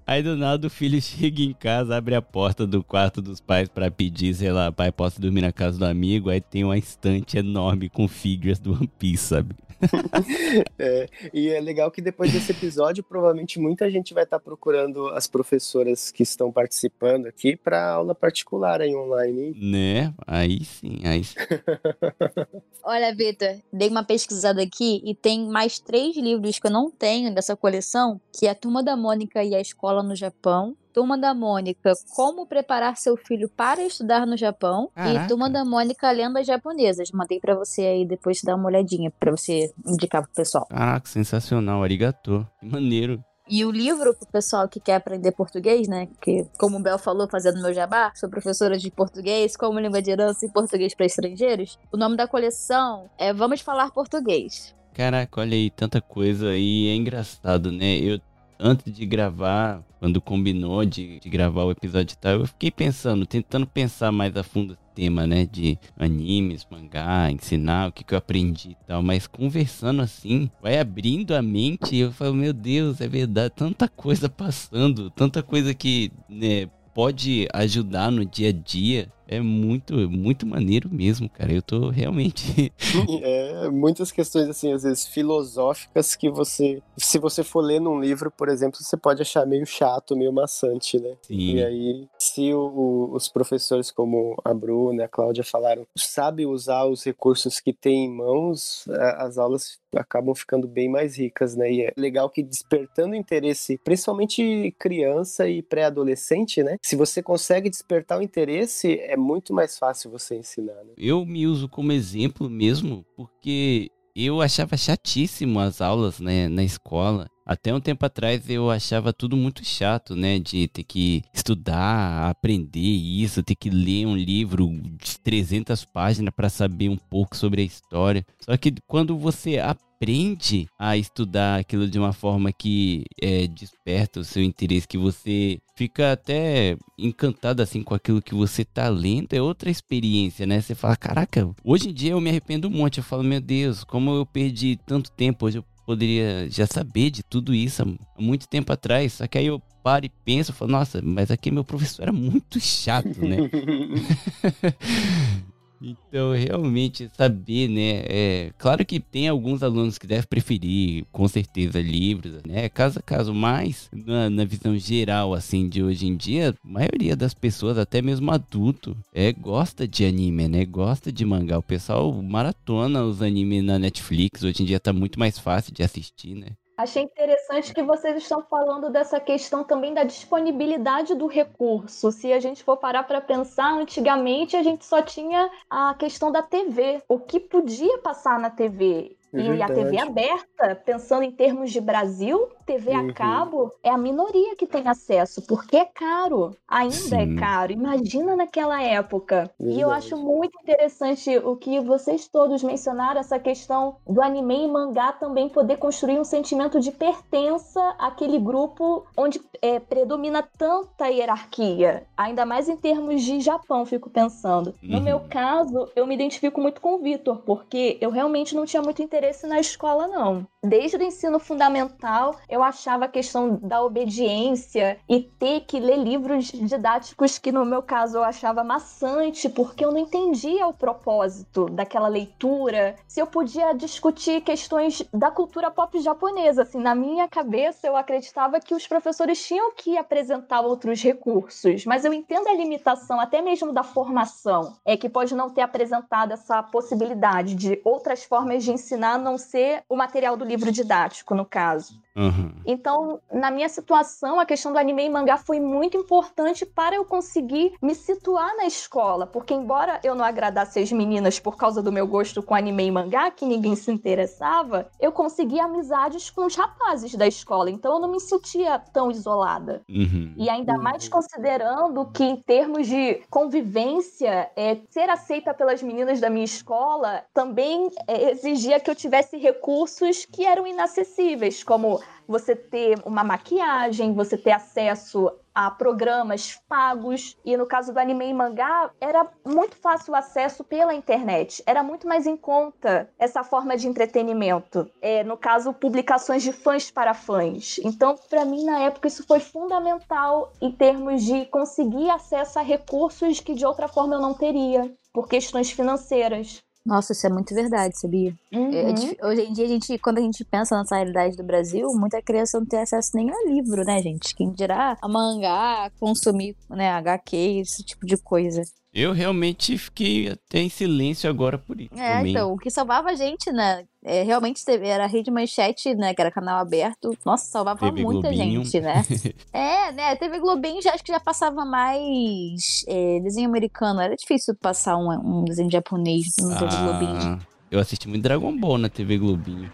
Aí do nada o filho chega em casa, abre a porta do quarto dos pais pra pedir, sei lá, pai, posso dormir na casa do amigo? Aí tem uma estante enorme com figuras do One Piece, sabe? É, e é legal que depois desse episódio, provavelmente muita gente vai estar procurando as professoras que estão participando aqui para aula particular aí online. hein? Né? Aí sim, aí sim. Olha, Vitor, dei uma pesquisada aqui e tem mais três livros que eu não tenho dessa coleção, que é a Turma da Mônica e a Escola no Japão. Turma da Mônica, Como Preparar Seu Filho para Estudar no Japão. Caraca. E Turma da Mônica, Lendas Japonesas. Mandei pra você aí depois dar uma olhadinha, pra você indicar pro pessoal. Caraca, sensacional, arigatô. Que maneiro. E o livro pro pessoal que quer aprender português, né? Que, como o Bel falou, fazendo meu jabá, sou professora de português, como língua de herança e português para estrangeiros. O nome da coleção é Vamos Falar Português. Caraca, olha aí, tanta coisa e é engraçado, né? Eu antes de gravar, quando combinou de, de gravar o episódio e tal, eu fiquei pensando, tentando pensar mais a fundo esse tema, né? De animes, mangá, ensinar o que, que eu aprendi e tal. Mas conversando assim, vai abrindo a mente e eu falo, meu Deus, é verdade, tanta coisa passando, tanta coisa que né, pode ajudar no dia a dia. É muito, muito maneiro mesmo, cara. Eu tô realmente. é, muitas questões, assim, às vezes filosóficas que você. Se você for ler num livro, por exemplo, você pode achar meio chato, meio maçante, né? Sim. E aí, se o, os professores como a Bruna, a Cláudia falaram, sabe usar os recursos que tem em mãos, as aulas acabam ficando bem mais ricas, né? E é legal que despertando interesse, principalmente criança e pré-adolescente, né? Se você consegue despertar o interesse, é muito mais fácil você ensinar, né? Eu me uso como exemplo mesmo, porque eu achava chatíssimo as aulas né, na escola. Até um tempo atrás eu achava tudo muito chato, né? De ter que estudar, aprender isso, ter que ler um livro de 300 páginas para saber um pouco sobre a história. Só que quando você aprende a estudar aquilo de uma forma que é, desperta o seu interesse, que você fica até encantado assim com aquilo que você tá lendo, é outra experiência, né? Você fala, caraca, hoje em dia eu me arrependo um monte. Eu falo, meu Deus, como eu perdi tanto tempo, hoje eu poderia já saber de tudo isso há muito tempo atrás. Só que aí eu paro e penso, falo, nossa, mas aqui meu professor era muito chato, né? Então, realmente, saber, né? É, claro que tem alguns alunos que devem preferir, com certeza, livros, né? Caso a caso, mas na, na, visão geral, assim, de hoje em dia, a maioria das pessoas, até mesmo adulto, é, gosta de anime, né? Gosta de mangá. O pessoal maratona os animes na Netflix. Hoje em dia tá muito mais fácil de assistir, né? Achei interessante que vocês estão falando dessa questão também da disponibilidade do recurso. Se a gente for parar para pensar, antigamente a gente só tinha a questão da TV, o que podia passar na TV. É e a TV aberta, pensando em termos de Brasil, TV uhum. a cabo é a minoria que tem acesso, porque é caro. Ainda é Sim. é caro. Imagina naquela época. Verdade. E eu acho muito interessante o que vocês todos mencionaram, essa questão do anime e mangá também poder construir um sentimento de pertença àquele grupo onde é, predomina tanta hierarquia. Ainda mais em termos de Japão, fico pensando. Uhum. No meu caso, eu me identifico muito com o Vitor, porque eu realmente não tinha muito interesse na escola, não. Desde o ensino fundamental, eu achava a questão da obediência e ter que ler livros didáticos que, no meu caso, eu achava maçante, porque eu não entendia o propósito daquela leitura. Se eu podia discutir questões da cultura pop japonesa, assim, na minha cabeça eu acreditava que os professores tinham que apresentar outros recursos, mas eu entendo a limitação até mesmo da formação, é que pode não ter apresentado essa possibilidade de outras formas de ensinar a não ser o material do livro didático, no caso. Uhum. Então, na minha situação, a questão do anime e mangá foi muito importante para eu conseguir me situar na escola, porque embora eu não agradasse as meninas por causa do meu gosto com anime e mangá, que ninguém se interessava, eu consegui amizades com os rapazes da escola, então eu não me sentia tão isolada. Uhum. E ainda mais considerando que em termos de convivência, é, ser aceita pelas meninas da minha escola também é, exigia que eu tivesse recursos que eram inacessíveis, como você ter uma maquiagem, você ter acesso a programas pagos. E no caso do anime e mangá, era muito fácil o acesso pela internet. Era muito mais em conta essa forma de entretenimento. É, no caso, publicações de fãs para fãs. Então, para mim, na época, isso foi fundamental em termos de conseguir acesso a recursos que de outra forma eu não teria, por questões financeiras. Nossa, isso é muito verdade, sabia? É uhum. É, hoje em dia, a gente, quando a gente pensa nessa realidade do Brasil, muita criança não tem acesso nem a livro, né, gente? Quem dirá a mangá, consumir, né, HQ, esse tipo de coisa. Eu realmente fiquei até em silêncio agora por isso. É, também. então, o que salvava a gente, né? É, realmente era a Rede Manchete, né? Que era canal aberto. Nossa, salvava TV muita Globinho. gente, né? é, né? TV Globinho já acho que já passava mais é, desenho americano. Era difícil passar um, um desenho japonês no ah, TV Globinho. Eu assisti muito Dragon Ball na TV Globinho.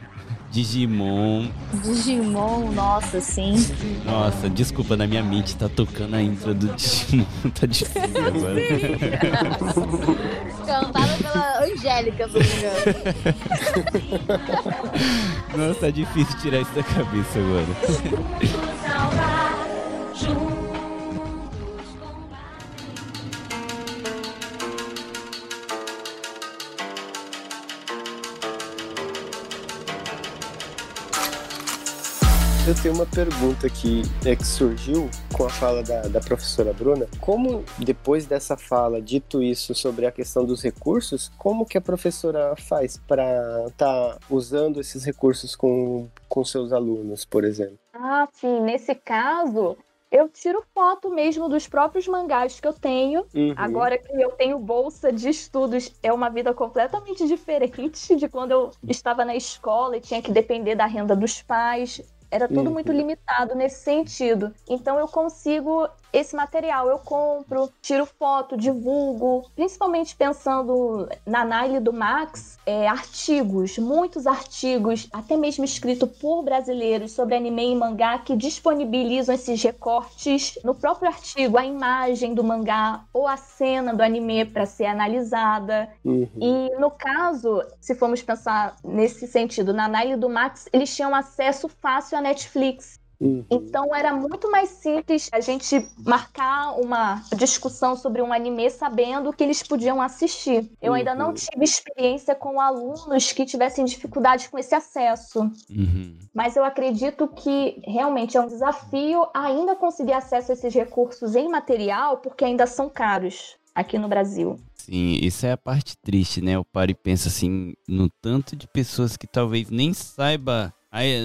Digimon. Digimon, nossa, sim. Nossa, desculpa, na minha mente tá tocando a intro do Digimon. tá difícil agora. Cantada pela Angélica, me engano. Nossa, tá difícil tirar isso da cabeça agora. Eu tenho uma pergunta que, é, que surgiu com a fala da, da professora Bruna. Como, depois dessa fala, dito isso sobre a questão dos recursos, como que a professora faz para estar tá usando esses recursos com, com seus alunos, por exemplo? Ah, sim. Nesse caso, eu tiro foto mesmo dos próprios mangás que eu tenho. Uhum. Agora que eu tenho bolsa de estudos, é uma vida completamente diferente de quando eu estava na escola e tinha que depender da renda dos pais. Era tudo uhum. muito limitado nesse sentido. Então eu consigo esse material eu compro, tiro foto, divulgo, principalmente pensando na Nile do Max, é, artigos, muitos artigos, até mesmo escrito por brasileiros sobre anime e mangá que disponibilizam esses recortes no próprio artigo, a imagem do mangá ou a cena do anime para ser analisada. Uhum. E no caso, se formos pensar nesse sentido, na Nile do Max, eles tinham acesso fácil à Netflix. Uhum. Então era muito mais simples a gente marcar uma discussão sobre um anime sabendo que eles podiam assistir. Eu uhum. ainda não uhum. tive experiência com alunos que tivessem dificuldade com esse acesso. Uhum. Mas eu acredito que realmente é um desafio ainda conseguir acesso a esses recursos em material, porque ainda são caros aqui no Brasil. Sim, isso é a parte triste, né? Eu paro e penso assim, no tanto de pessoas que talvez nem saiba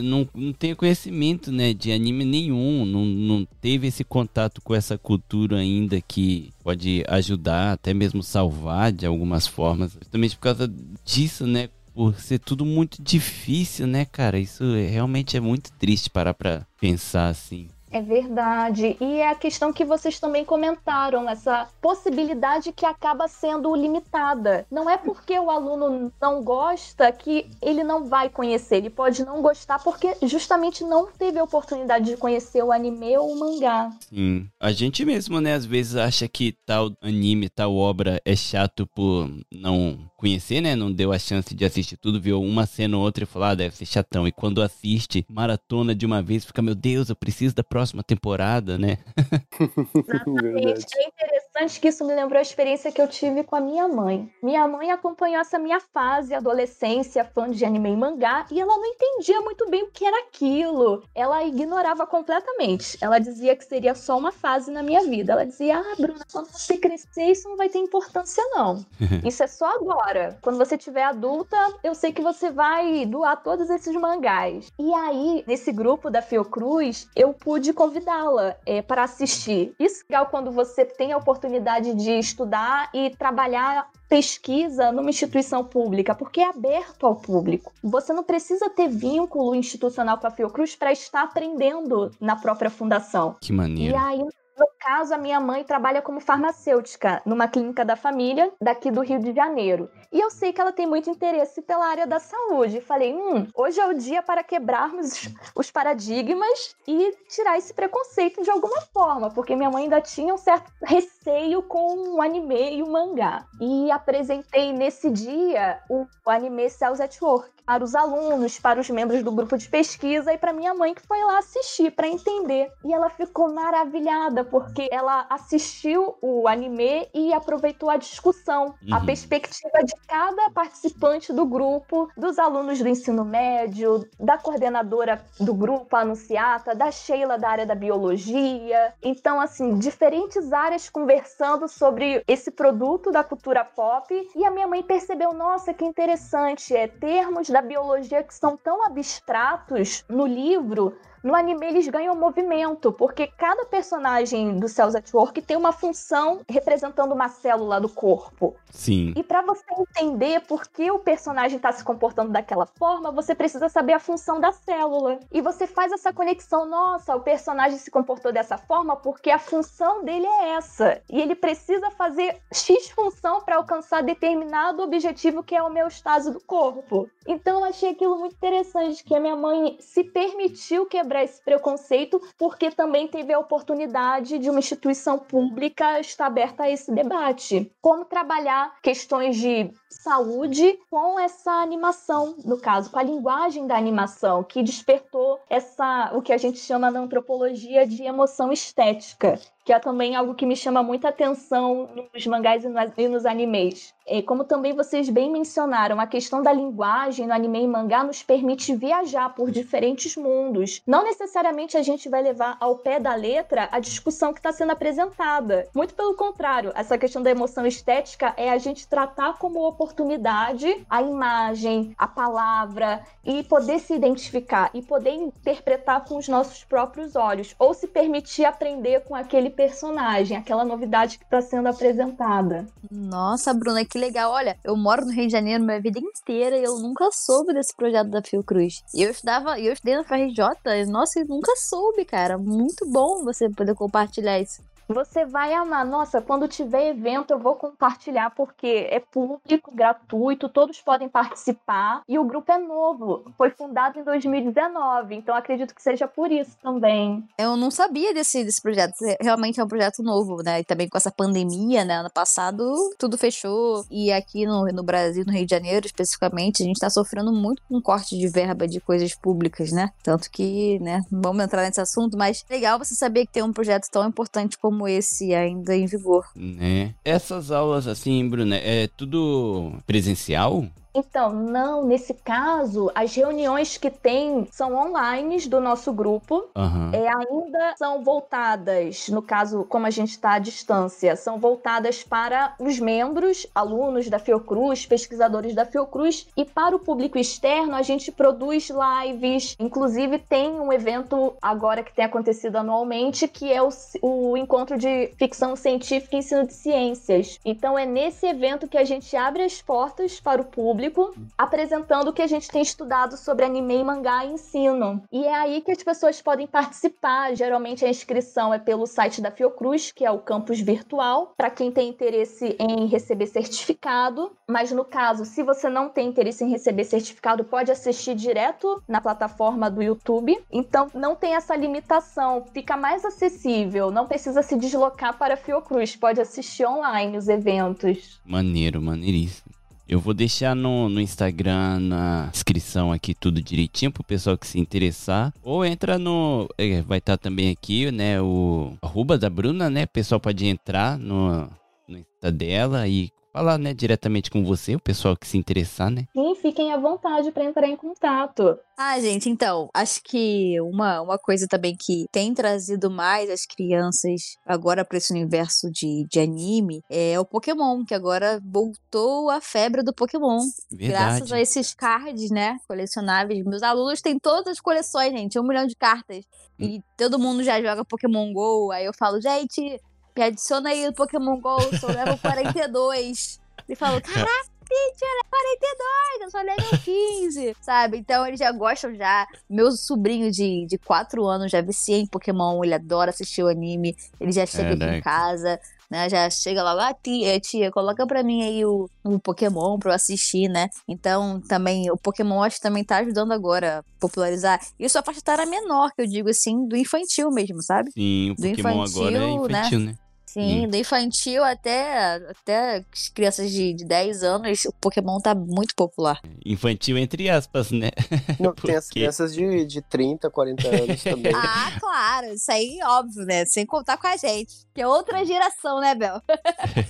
não, não tem conhecimento, né, de anime nenhum, não, não teve esse contato com essa cultura ainda que pode ajudar, até mesmo salvar de algumas formas. Justamente por causa disso, né, por ser tudo muito difícil, né, cara? Isso realmente é muito triste parar pra pensar assim. É verdade. E é a questão que vocês também comentaram, essa possibilidade que acaba sendo limitada. Não é porque o aluno não gosta que ele não vai conhecer. Ele pode não gostar porque justamente não teve a oportunidade de conhecer o anime ou o mangá. Sim. A gente mesmo, né, às vezes acha que tal anime, tal obra é chato por não conhecer, né? Não deu a chance de assistir tudo, viu uma cena ou outra e falou, ah, deve ser chatão. E quando assiste, maratona de uma vez, fica, meu Deus, eu preciso da próxima temporada, né? Exatamente. é interessante que isso me lembrou a experiência que eu tive com a minha mãe. Minha mãe acompanhou essa minha fase, adolescência, fã de anime e mangá, e ela não entendia muito bem o que era aquilo. Ela ignorava completamente. Ela dizia que seria só uma fase na minha vida. Ela dizia, ah, Bruna, quando você crescer, isso não vai ter importância, não. Isso é só agora agora. Quando você tiver adulta, eu sei que você vai doar todos esses mangás. E aí, nesse grupo da Fiocruz, eu pude convidá-la é, para assistir. Isso é legal quando você tem a oportunidade de estudar e trabalhar pesquisa numa instituição pública, porque é aberto ao público. Você não precisa ter vínculo institucional com a Fiocruz para estar aprendendo na própria fundação. Que maneiro. E aí, no caso, a minha mãe trabalha como farmacêutica numa clínica da família daqui do Rio de Janeiro. E eu sei que ela tem muito interesse pela área da saúde. Falei, hum, hoje é o dia para quebrarmos os paradigmas e tirar esse preconceito de alguma forma, porque minha mãe ainda tinha um certo receio com o anime e o mangá. E apresentei nesse dia o anime Cells at Work para os alunos, para os membros do grupo de pesquisa e para minha mãe que foi lá assistir para entender. E ela ficou maravilhada porque ela assistiu o anime e aproveitou a discussão, uhum. a perspectiva de cada participante do grupo, dos alunos do ensino médio, da coordenadora do grupo, a Anunciata, da Sheila da área da biologia. Então, assim, diferentes áreas conversando sobre esse produto da cultura pop. E a minha mãe percebeu, nossa, que interessante, é termos da biologia que são tão abstratos no livro no anime eles ganham movimento, porque cada personagem do Cells at Work tem uma função representando uma célula do corpo. Sim. E para você entender por que o personagem está se comportando daquela forma, você precisa saber a função da célula. E você faz essa conexão, nossa, o personagem se comportou dessa forma porque a função dele é essa. E ele precisa fazer X função para alcançar determinado objetivo que é o meu estado do corpo. Então eu achei aquilo muito interessante que a minha mãe se permitiu quebrar quebrar esse preconceito, porque também teve a oportunidade de uma instituição pública estar aberta a esse debate. Como trabalhar questões de saúde com essa animação, no caso, com a linguagem da animação, que despertou essa o que a gente chama na antropologia de emoção estética que é também algo que me chama muita atenção nos mangás e nos animes. É, como também vocês bem mencionaram, a questão da linguagem no anime e mangá nos permite viajar por diferentes mundos. Não necessariamente a gente vai levar ao pé da letra a discussão que está sendo apresentada. Muito pelo contrário, essa questão da emoção estética é a gente tratar como oportunidade a imagem, a palavra e poder se identificar e poder interpretar com os nossos próprios olhos ou se permitir aprender com aquele personagem, aquela novidade que está sendo apresentada. Nossa, Bruna, que legal. Olha, eu moro no Rio de Janeiro minha vida inteira e eu nunca soube desse projeto da Fiocruz. E eu estudava, eu estudei na FRJ, nossa, eu nunca soube, cara. Muito bom você poder compartilhar isso. Você vai amar. Nossa, quando tiver evento eu vou compartilhar porque é público, gratuito, todos podem participar e o grupo é novo. Foi fundado em 2019, então acredito que seja por isso também. Eu não sabia desse, desse projeto. Realmente é um projeto novo, né? E também com essa pandemia, né? Ano passado tudo fechou e aqui no, no Brasil, no Rio de Janeiro especificamente, a gente tá sofrendo muito com corte de verba de coisas públicas, né? Tanto que, né? Vamos entrar nesse assunto, mas legal você saber que tem um projeto tão importante como como esse ainda em vigor. Né? Essas aulas assim, Bruna, é tudo presencial? Então, não, nesse caso, as reuniões que tem são online do nosso grupo. Uhum. É, ainda são voltadas, no caso, como a gente está à distância, são voltadas para os membros, alunos da Fiocruz, pesquisadores da Fiocruz, e para o público externo a gente produz lives. Inclusive, tem um evento agora que tem acontecido anualmente, que é o, o encontro de ficção científica e ensino de ciências. Então, é nesse evento que a gente abre as portas para o público público, apresentando o que a gente tem estudado sobre anime e mangá e ensino. E é aí que as pessoas podem participar. Geralmente a inscrição é pelo site da Fiocruz, que é o campus virtual, para quem tem interesse em receber certificado. Mas no caso, se você não tem interesse em receber certificado, pode assistir direto na plataforma do YouTube. Então não tem essa limitação, fica mais acessível, não precisa se deslocar para a Fiocruz, pode assistir online os eventos. Maneiro, maneiríssimo. Eu vou deixar no, no Instagram, na descrição aqui, tudo direitinho pro pessoal que se interessar. Ou entra no. É, vai estar tá também aqui, né? O arroba da Bruna, né? O pessoal pode entrar no, no Insta dela e falar, né, diretamente com você, o pessoal que se interessar, né? Sim, fiquem à vontade para entrar em contato. Ah, gente, então, acho que uma, uma coisa também que tem trazido mais as crianças agora para esse universo de, de anime é o Pokémon, que agora voltou a febre do Pokémon. Verdade. Graças a esses cards, né, colecionáveis. Meus alunos têm todas as coleções, gente, um milhão de cartas. E todo mundo já joga Pokémon GO. Aí eu falo, gente, me adiciona aí no Pokémon GO, sou level 42. Ele falou, caraca, Teacher, é 42, eu sou level 15, sabe? Então eles já gostam já. Meu sobrinho de, de 4 anos já vicia em Pokémon, ele adora assistir o anime, ele já chega aqui em casa, né? Já chega lá, ah, tia, tia, coloca pra mim aí o, o Pokémon pra eu assistir, né? Então, também, o Pokémon acho que também tá ajudando agora a popularizar. Isso a faixa etária menor, que eu digo assim, do infantil mesmo, sabe? Sim, o do Pokémon infantil, agora é infantil, né? né? Sim, do infantil até, até as crianças de, de 10 anos, o Pokémon tá muito popular. Infantil entre aspas, né? Não, tem as crianças de, de 30, 40 anos também. ah, claro, isso aí óbvio, né? Sem contar com a gente. Que é outra geração, né, Bel?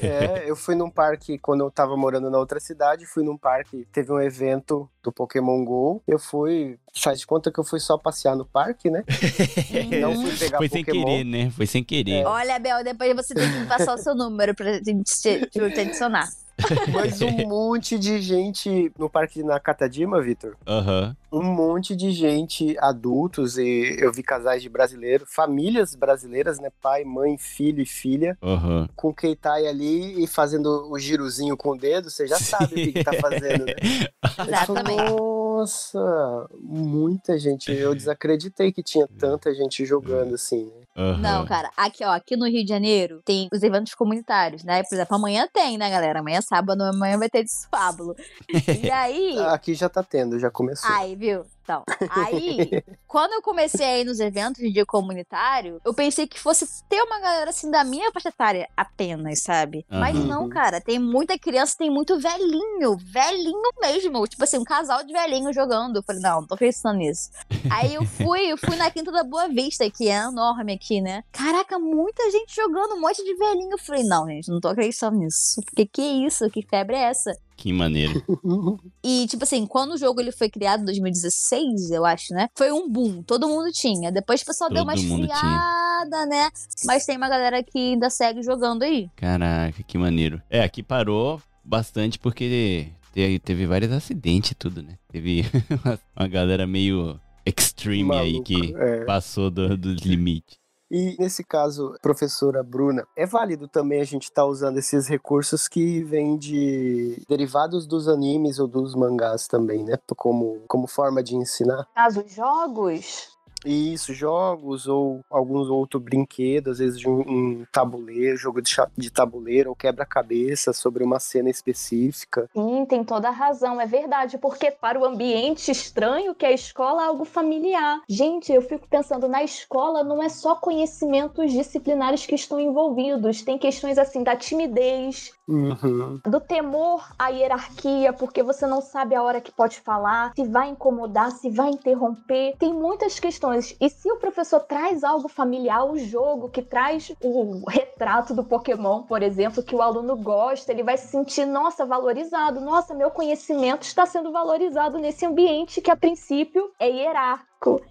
é, eu fui num parque, quando eu tava morando na outra cidade, fui num parque, teve um evento do Pokémon GO. Eu fui, faz de conta que eu fui só passear no parque, né? Não fui pegar Foi Pokémon. sem querer, né? Foi sem querer. É. Olha, Bel, depois você tem que passar o seu número pra gente te, te adicionar. Mas um monte de gente no parque na Catadima, Vitor. Aham. Uhum. Um monte de gente, adultos, e eu vi casais de brasileiros, famílias brasileiras, né? Pai, mãe, filho e filha, uhum. com Keitai ali e fazendo o girozinho com o dedo, você já sabe o que, que tá fazendo, né? Exatamente. Nossa, muita gente. Eu desacreditei que tinha tanta gente jogando assim, né? Uhum. Não, cara, aqui, ó, aqui no Rio de Janeiro tem os eventos comunitários, né? Por exemplo, amanhã tem, né, galera? Amanhã sábado, amanhã vai ter desfábulo. E aí. Aqui já tá tendo, já começou. Aí, viu? Então, aí, quando eu comecei a ir nos eventos de dia comunitário, eu pensei que fosse ter uma galera assim da minha faixa etária apenas, sabe? Mas Aham. não, cara, tem muita criança, tem muito velhinho, velhinho mesmo. Tipo assim, um casal de velhinho jogando. Eu falei, não, não tô pensando nisso. Aí eu fui, eu fui na Quinta da Boa Vista, que é enorme aqui, né? Caraca, muita gente jogando, um monte de velhinho. Eu falei, não, gente, não tô acreditando nisso. Porque que isso? Que febre é essa? Que maneiro. E, tipo assim, quando o jogo ele foi criado em 2016, eu acho, né? Foi um boom. Todo mundo tinha. Depois o pessoal deu uma Todo esfriada, né? Mas tem uma galera que ainda segue jogando aí. Caraca, que maneiro. É, aqui parou bastante porque te- teve vários acidentes e tudo, né? Teve uma- galera meio extreme aí que é. passou do- dos limites. E nesse caso, professora Bruna, é válido também a gente estar usando esses recursos que vêm de derivados dos animes ou dos mangás também, né? Como, como forma de ensinar. Caso jogos, E isso, jogos ou alguns outros brinquedos, às vezes de um, um tabuleiro, jogo de, de tabuleiro ou quebra-cabeça sobre uma cena específica. sim, tem toda a razão, é verdade, porque para o ambiente estranho que é a escola é algo familiar. Gente, eu fico pensando, na escola não é só conhecimentos disciplinares que estão envolvidos, tem questões assim da timidez, Uhum. do temor à hierarquia, porque você não sabe a hora que pode falar, se vai incomodar, se vai interromper. Tem muitas questões. E se o professor traz algo familiar, o jogo que traz o retrato do Pokémon, por exemplo, que o aluno gosta, ele vai se sentir, nossa, valorizado. Nossa, meu conhecimento está sendo valorizado nesse ambiente que a princípio é hierárquico.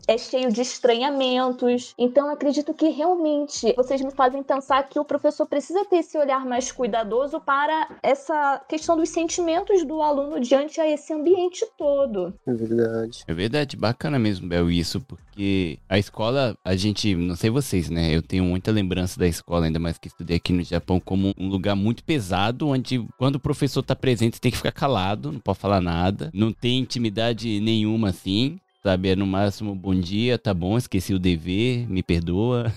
É cheio de estranhamentos. Então, eu acredito que realmente vocês me fazem pensar que o professor precisa ter esse olhar mais cuidadoso para essa questão dos sentimentos do aluno diante a esse ambiente todo. É verdade. É verdade, bacana mesmo, Bel, isso, porque a escola, a gente, não sei vocês, né? Eu tenho muita lembrança da escola, ainda mais que estudei aqui no Japão, como um lugar muito pesado, onde quando o professor tá presente, você tem que ficar calado, não pode falar nada, não tem intimidade nenhuma assim. Sabe, é no máximo bom dia, tá bom, esqueci o dever, me perdoa.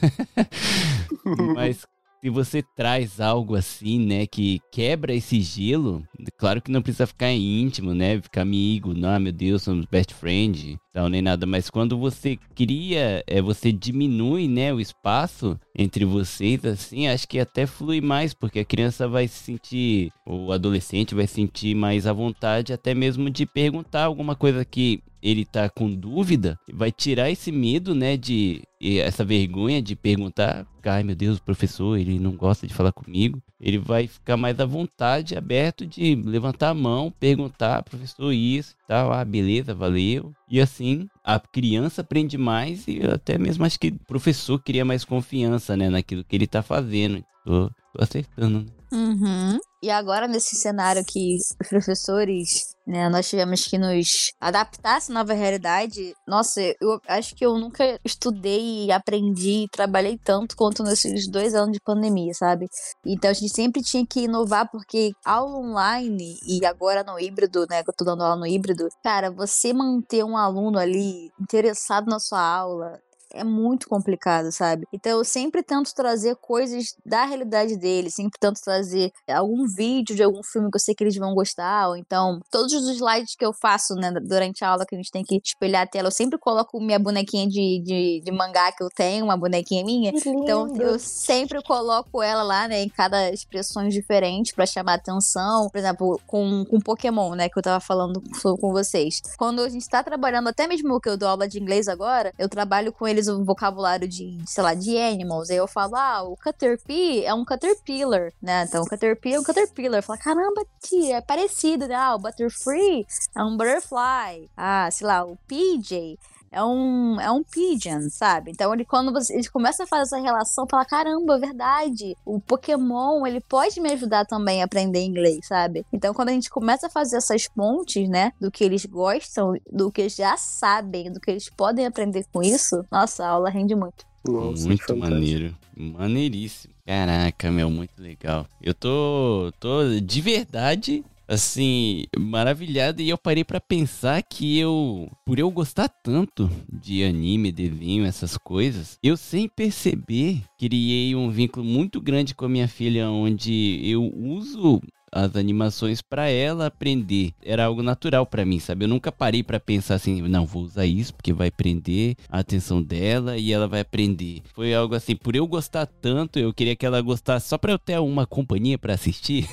Mas se você traz algo assim, né, que quebra esse gelo, claro que não precisa ficar íntimo, né, ficar amigo, não, meu Deus, somos best friend, tal, nem nada, mas quando você cria, é, você diminui, né, o espaço entre vocês, assim, acho que até flui mais, porque a criança vai se sentir, o adolescente vai se sentir mais à vontade, até mesmo de perguntar alguma coisa que ele tá com dúvida, vai tirar esse medo, né, de essa vergonha de perguntar, ai meu Deus, o professor, ele não gosta de falar comigo. Ele vai ficar mais à vontade, aberto de levantar a mão, perguntar, professor, isso e tal, ah, beleza, valeu. E assim, a criança aprende mais e até mesmo acho que o professor cria mais confiança, né, naquilo que ele tá fazendo. Tô, tô acertando, né? Uhum. E agora, nesse cenário que os professores, né, nós tivemos que nos adaptar a essa nova realidade. Nossa, eu acho que eu nunca estudei, aprendi, e trabalhei tanto quanto nesses dois anos de pandemia, sabe? Então a gente sempre tinha que inovar, porque aula online e agora no híbrido, né, que eu tô dando aula no híbrido, cara, você manter um aluno ali interessado na sua aula, é muito complicado, sabe? Então eu sempre tento trazer coisas da realidade deles, sempre tento trazer algum vídeo de algum filme que eu sei que eles vão gostar, ou então todos os slides que eu faço, né, durante a aula que a gente tem que espelhar a tela, eu sempre coloco minha bonequinha de, de, de mangá que eu tenho, uma bonequinha minha. Então eu sempre coloco ela lá, né, em cada expressões diferentes pra chamar atenção. Por exemplo, com, com Pokémon, né, que eu tava falando com, vocês. Quando a gente tá trabalhando, até mesmo que eu dou aula de inglês agora, eu trabalho com eles o vocabulário de, sei lá, de animals. Aí eu falo, ah, o Caterpie é um Caterpillar, né? Então o Caterpie é um Caterpillar. Fala, caramba, tia, é parecido, né? Ah, o Butterfree é um Butterfly. Ah, sei lá, o PJ é um, é um pigeon, sabe? Então ele quando você, eles começam a fazer essa relação, fala, caramba, é verdade. O Pokémon, ele pode me ajudar também a aprender inglês, sabe? Então quando a gente começa a fazer essas pontes, né, do que eles gostam, do que eles já sabem, do que eles podem aprender com isso, nossa, a aula rende muito. Nossa, muito maneiro. Maneiríssimo. Caraca, meu, muito legal. Eu tô, tô de verdade, assim, maravilhado. E eu parei pra pensar que eu, por eu gostar tanto de anime, desenho, essas coisas, eu sem perceber criei um vínculo muito grande com a minha filha, onde eu uso as animações para ela aprender. Era algo natural para mim, sabe? Eu nunca parei para pensar assim, não, vou usar isso porque vai prender a atenção dela e ela vai aprender. Foi algo assim, por eu gostar tanto, eu queria que ela gostasse só para eu ter uma companhia para assistir.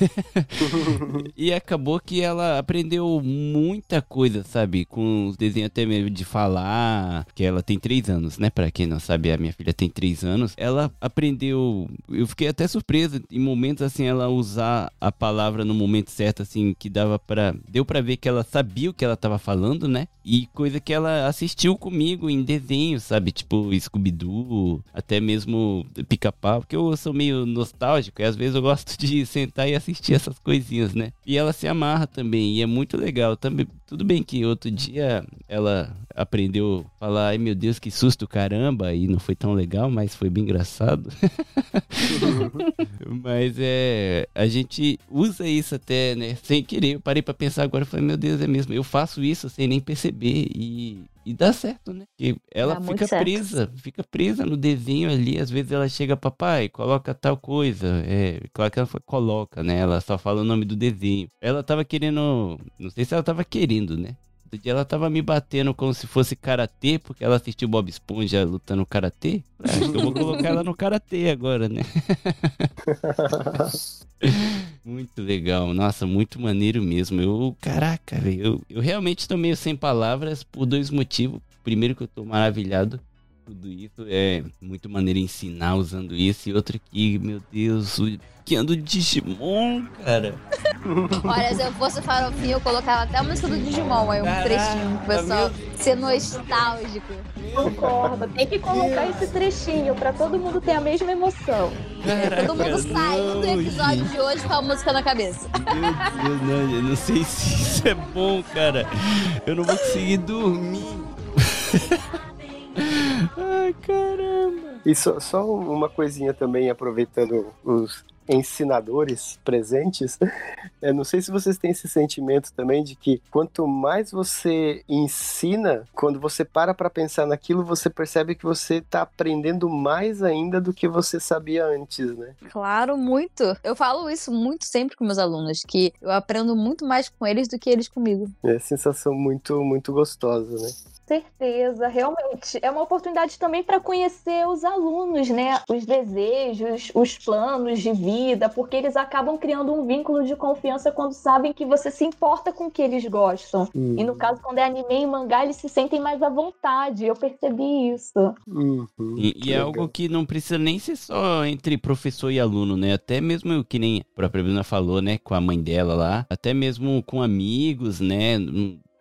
e acabou que ela aprendeu muita coisa, sabe? Com os desenhos até mesmo de falar, que ela tem três anos, né? Para quem não sabe, a minha filha tem três anos. Ela aprendeu, eu fiquei até surpresa em momentos assim ela usar a palavra no momento certo, assim, que dava para deu para ver que ela sabia o que ela tava falando, né? E coisa que ela assistiu comigo em desenho, sabe? Tipo Scooby-Doo, até mesmo Pica-Pau, porque eu sou meio nostálgico e às vezes eu gosto de sentar e assistir essas coisinhas, né? E ela se amarra também, e é muito legal. Também, tudo bem que outro dia ela aprendeu a falar, ai meu Deus, que susto, caramba, e não foi tão legal, mas foi bem engraçado. mas é, a gente usa isso até, né, sem querer. Eu parei para pensar agora, eu falei, meu Deus, é mesmo, eu faço isso sem nem perceber e e dá certo, né? Porque ela Dá fica presa, fica presa no desenho ali. Às vezes ela chega, papai, coloca tal coisa. É, claro que ela coloca, né? Ela só fala o nome do desenho. Ela tava querendo. Não sei se ela tava querendo, né? Outro dia ela tava me batendo como se fosse karatê, porque ela assistiu Bob Esponja lutando karatê. Ah, Acho que eu vou colocar ela no karatê agora, né? muito legal, nossa, muito maneiro mesmo. Eu, caraca, velho, eu, eu realmente tô meio sem palavras por dois motivos. Primeiro que eu tô maravilhado tudo isso é muito maneiro ensinar usando isso e outro que, meu Deus, o que ando Digimon, cara. Olha, se eu fosse farofinha, eu colocava até a música do Digimon, aí um Caraca, trechinho pro pessoal ser nostálgico. Concordo. Tem que colocar esse trechinho pra todo mundo ter a mesma emoção. Caraca, Todo mundo do não, episódio gente. de hoje com a música na cabeça. Meu Deus, não, eu não sei se isso é bom, cara. Eu não vou conseguir dormir. Ai, caramba. E só, só uma coisinha também, aproveitando os ensinadores presentes, eu não sei se vocês têm esse sentimento também de que quanto mais você ensina, quando você para para pensar naquilo, você percebe que você tá aprendendo mais ainda do que você sabia antes, né? Claro, muito. Eu falo isso muito sempre com meus alunos, que eu aprendo muito mais com eles do que eles comigo. É sensação muito, muito gostosa, né? Certeza, realmente. É uma oportunidade também para conhecer os alunos, né? Os desejos, os planos de vida, porque eles acabam criando um vínculo de confiança quando sabem que você se importa com o que eles gostam. E no caso, quando é anime e mangá, eles se sentem mais à vontade. Eu percebi isso. Uhum, E, e é algo que não precisa nem ser só entre professor e aluno, né? Até mesmo que nem a própria Bruna falou, né? Com a mãe dela lá. Até mesmo com amigos, né?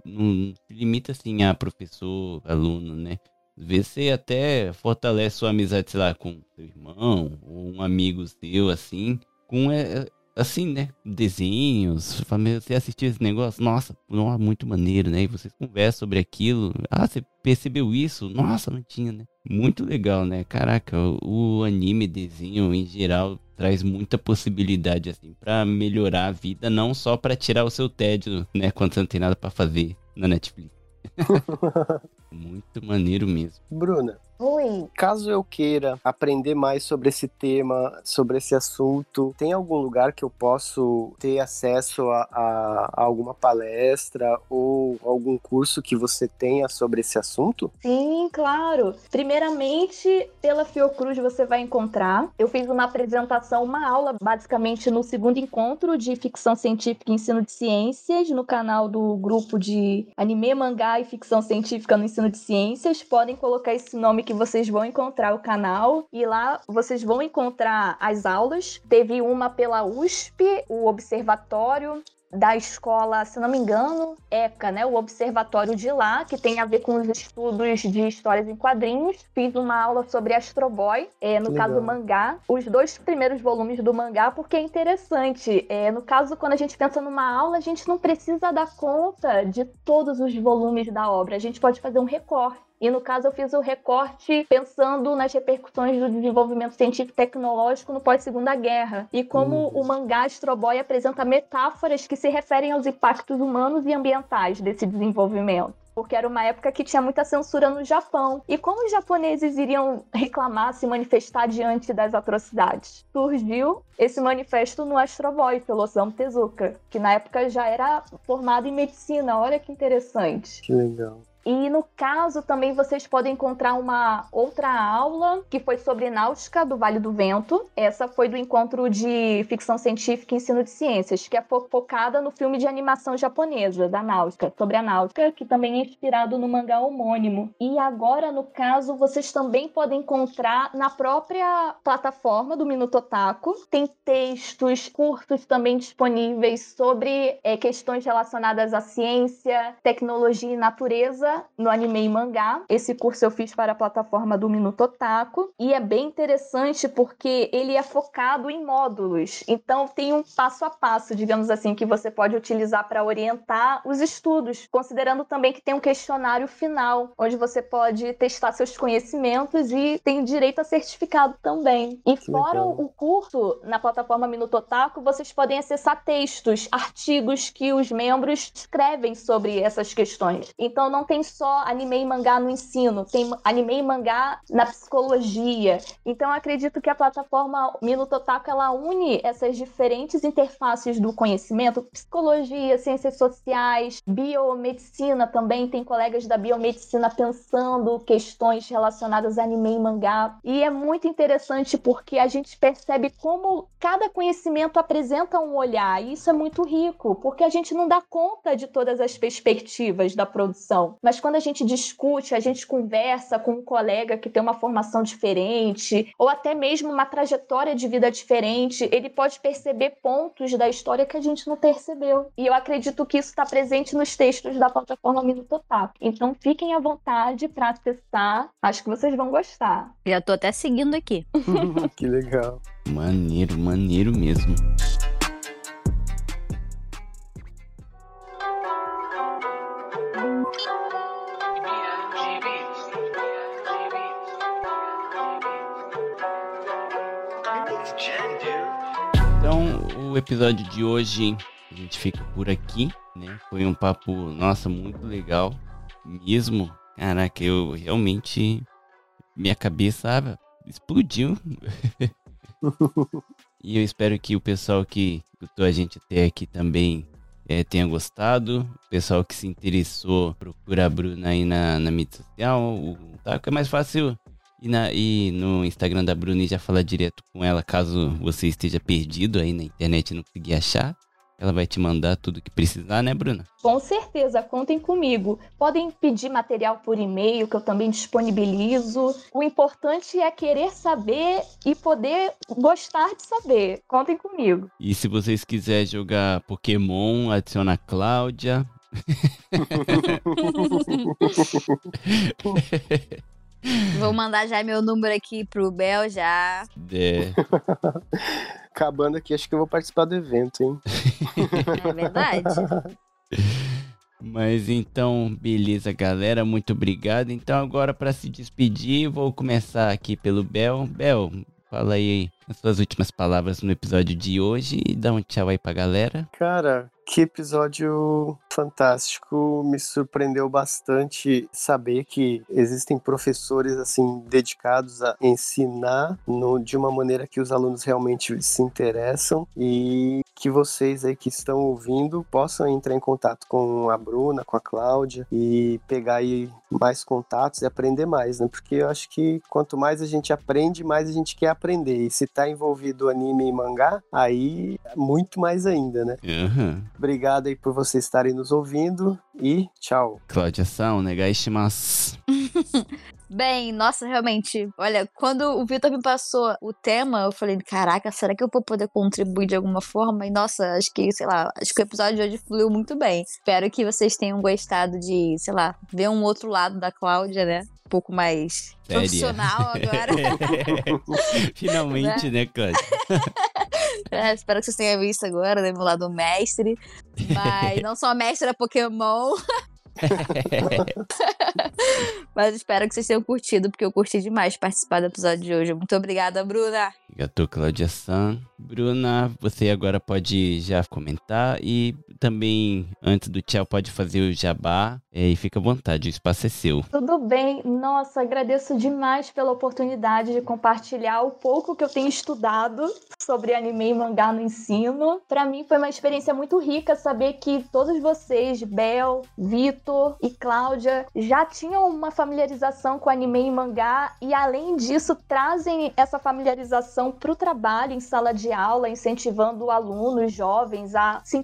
Não, se limita assim a professor, aluno, né? Às vezes você até fortalece sua amizade, sei lá, com seu irmão ou um amigo seu, assim, com é, assim, né? Desenhos. Você fala, "Meu, Você assistiu esse negócio? Nossa, não, muito maneiro, né? E vocês conversam sobre aquilo. Ah, você percebeu isso? Nossa, não tinha, né? Muito legal, né? Caraca, o, anime, desenho em geral traz muita possibilidade assim pra melhorar a vida, não só pra tirar o seu tédio, né, quando você não tem nada pra fazer na Netflix. Muito maneiro mesmo. Bruna, Oi. caso eu queira aprender mais sobre esse tema, sobre esse assunto, tem algum lugar que eu posso ter acesso a, a- a alguma palestra ou algum curso que você tenha sobre esse assunto? Sim, claro. Primeiramente, pela Fiocruz você vai encontrar. Eu fiz uma apresentação, uma aula, basicamente no segundo encontro de ficção científica e ensino de ciências, no canal do grupo de anime, mangá e ficção científica no ensino de ciências. Podem colocar esse nome que vocês vão encontrar o canal e lá vocês vão encontrar as aulas. Teve uma pela USP, o Observatório da escola, se não me engano, ECA, né? O observatório de lá, que tem a ver com os estudos de histórias em quadrinhos. Fiz uma aula sobre Astro Boy, é, no Legal. caso mangá, os dois primeiros volumes do mangá, porque é interessante. É, no caso, quando a gente pensa numa aula, a gente não precisa dar conta de todos os volumes da obra. A gente pode fazer um recorte. E no caso eu fiz o recorte pensando nas repercussões do desenvolvimento científico e tecnológico no pós-segunda guerra. E como o mangá Astro Boy apresenta metáforas que se referem aos impactos humanos e ambientais desse desenvolvimento. porque era uma época que tinha muita censura no Japão. E como os japoneses iriam reclamar, se manifestar diante das atrocidades? Surgiu esse manifesto no Astro Boy, pelo Osamu Tezuka, que na época já era formado em medicina. Olha que interessante. Que legal. E no caso também vocês podem encontrar uma outra aula que foi sobre náutica do Vale do Vento. Essa foi do encontro de ficção científica e ensino de ciências, que é focada no filme de animação japonesa da náutica, sobre a náutica, que também é inspirado no mangá homônimo. E agora, no caso, vocês também podem encontrar na própria plataforma do Minuto Otaku. Tem textos curtos também disponíveis sobre é, questões relacionadas à ciência, tecnologia e natureza no anime e mangá. Esse curso eu fiz para a plataforma do Minuto Otaku e é bem interessante porque ele é focado em módulos. Então tem um passo a passo, digamos assim, que você pode utilizar para orientar os estudos, considerando também que tem um questionário final, onde você pode testar seus conhecimentos e tem direito a certificado também. E fora o curso na plataforma Minuto Otaku, vocês podem acessar textos, artigos que os membros escrevem sobre essas questões. Então não tem só anime e mangá no ensino, tem anime e mangá na psicologia. Então eu acredito que a plataforma Minuto Otaku ela une essas diferentes interfaces do conhecimento, psicologia, ciências sociais, biomedicina também, tem colegas da biomedicina pensando questões relacionadas a anime e mangá. E é muito interessante porque a gente percebe como cada conhecimento apresenta um olhar, e isso é muito rico, porque a gente não dá conta de todas as perspectivas da produção. Mas quando a gente discute, a gente conversa com um colega que tem uma formação diferente, ou até mesmo uma trajetória de vida diferente, ele pode perceber pontos da história que a gente não percebeu. E eu acredito que isso está presente nos textos da plataforma Minuto Otaku. Então fiquem à vontade para acessar. Acho que vocês vão gostar. Já tô até seguindo aqui. que legal. Maneiro, maneiro mesmo. O episódio de hoje a gente fica por aqui, né? Foi um papo, nossa, muito legal mesmo. Caraca, eu realmente minha cabeça explodiu. e eu espero que o pessoal que escutou a gente até aqui também é, tenha gostado. O pessoal que se interessou, procura a Bruna aí na, na mídia social. O Taco é mais fácil ir, na, ir no Instagram da Bruna e já falar direto com ela caso você esteja perdido aí na internet e não conseguir achar. Ela vai te mandar tudo que precisar, né, Bruna? Com certeza, contem comigo. Podem pedir material por e-mail, que eu também disponibilizo. O importante é querer saber e poder gostar de saber. Contem comigo. E se vocês quiserem jogar Pokémon, adiciona a Cláudia. Vou mandar já meu número aqui pro Bel já. É. Acabando aqui, acho que eu vou participar do evento, hein? É verdade. Mas então, beleza, galera. Muito obrigado. Então, agora para se despedir, vou começar aqui pelo Bel. Bel, fala aí as suas últimas palavras no episódio de hoje. E dá um tchau aí pra galera. Cara, que episódio fantástico, me surpreendeu bastante saber que existem professores assim dedicados a ensinar no, de uma maneira que os alunos realmente se interessam. E que vocês aí que estão ouvindo possam entrar em contato com a Bruna, com a Cláudia e pegar aí mais contatos e aprender mais, né? Porque eu acho que quanto mais a gente aprende, mais a gente quer aprender. E se tá envolvido anime e mangá, aí muito mais ainda, né? Uhum. Obrigado aí por vocês estarem nos ouvindo e tchau. Cláudia São, negaishimasu. Bem, nossa, realmente, olha, quando o Vitor me passou o tema, eu falei, caraca, será que eu vou poder contribuir de alguma forma? E nossa, acho que, sei lá, acho que o episódio de hoje fluiu muito bem. Espero que vocês tenham gostado de, sei lá, ver um outro lado da Cláudia, né? Um pouco mais Séria. profissional agora. Finalmente, né, Cláudia? É, espero que vocês tenham visto agora, né? Meu lado mestre. Mas não só mestre da Pokémon. Mas espero que vocês tenham curtido, porque eu curti demais participar do episódio de hoje. Muito obrigada, Bruna. Gato Cláudia San. Bruna, você agora pode já comentar e também, antes do tchau, pode fazer o jabá é, e fica à vontade, o espaço é seu. Tudo bem. Nossa, agradeço demais pela oportunidade de compartilhar o pouco que eu tenho estudado sobre anime e mangá no ensino. Para mim foi uma experiência muito rica saber que todos vocês, Bel, Vitor e Cláudia, já tinham uma familiarização com anime e mangá e além disso trazem essa familiarização para o trabalho em sala de aula, incentivando alunos jovens a se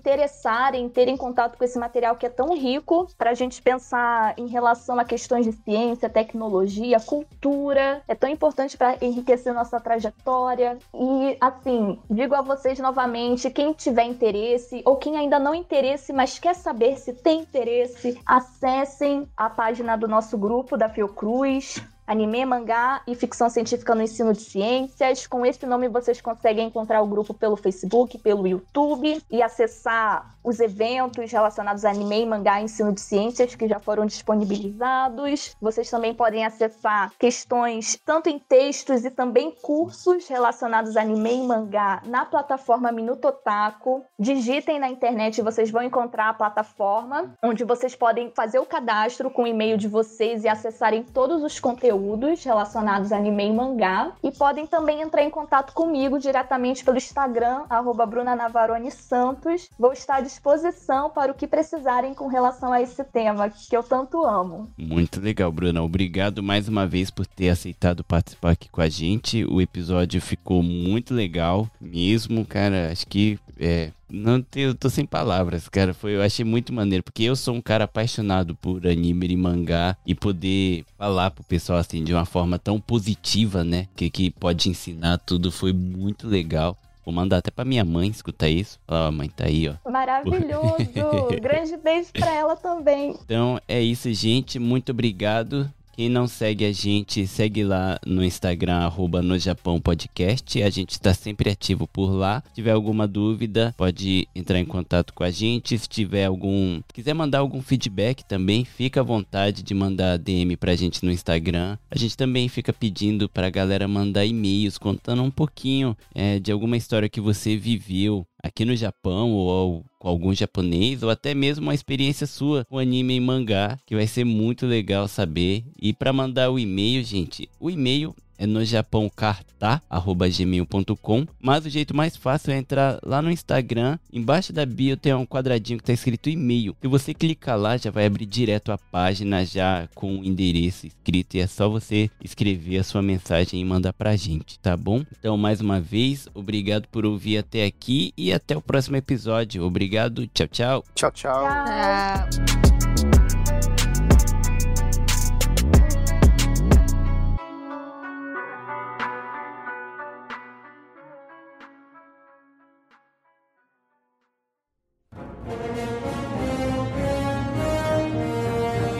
interessarem, terem contato com esse material que é tão rico para a gente pensar em relação a questões de ciência, tecnologia, cultura. É tão importante para enriquecer nossa trajetória. E, assim, digo a vocês novamente: quem tiver interesse ou quem ainda não interesse, mas quer saber se tem interesse, acessem a página do nosso grupo da Fiocruz anime, mangá e ficção científica no ensino de ciências. Com esse nome vocês conseguem encontrar o grupo pelo Facebook, pelo YouTube e acessar os eventos relacionados a anime, mangá e ensino de ciências que já foram disponibilizados. Vocês também podem acessar questões tanto em textos e também cursos relacionados a anime e mangá na plataforma Minuto Otaku. Digitem na internet e vocês vão encontrar a plataforma onde vocês podem fazer o cadastro com o e-mail de vocês e acessarem todos os conteúdos relacionados a anime e mangá. E podem também entrar em contato comigo diretamente pelo Instagram, arroba Bruna Navarone Santos. Vou estar disposição para o que precisarem com relação a esse tema que eu tanto amo. Muito legal, Bruna. Obrigado mais uma vez por ter aceitado participar aqui com a gente. O episódio ficou muito legal mesmo, cara. Acho que é, não tenho, eu tô sem palavras, cara. Foi, eu achei muito maneiro, porque eu sou um cara apaixonado por anime e mangá e poder falar pro pessoal assim de uma forma tão positiva, né? Que, que pode ensinar tudo foi muito legal. Vou mandar até pra minha mãe escutar isso. Falar, ó, mãe, tá aí, ó. Maravilhoso! Grande beijo pra ela também. Então é isso, gente. Muito obrigado. Quem não segue a gente, segue lá no Instagram, arroba no Japão Podcast. A gente está sempre ativo por lá. Se tiver alguma dúvida, pode entrar em contato com a gente. Se tiver algum. quiser mandar algum feedback também, fica à vontade de mandar DM pra gente no Instagram. A gente também fica pedindo pra galera mandar e-mails contando um pouquinho é, de alguma história que você viveu aqui no Japão ou com algum japonês ou até mesmo uma experiência sua com anime e mangá, que vai ser muito legal saber. E para mandar o e-mail, gente, o e-mail é no japãocartá@gmail.com, mas o jeito mais fácil é entrar lá no Instagram, embaixo da bio tem um quadradinho que está escrito e-mail. Se você clicar lá, já vai abrir direto a página já com o endereço escrito e é só você escrever a sua mensagem e mandar pra gente, tá bom? Então, mais uma vez, obrigado por ouvir até aqui e até o próximo episódio. Obrigado, tchau, tchau. Tchau, tchau. Ah,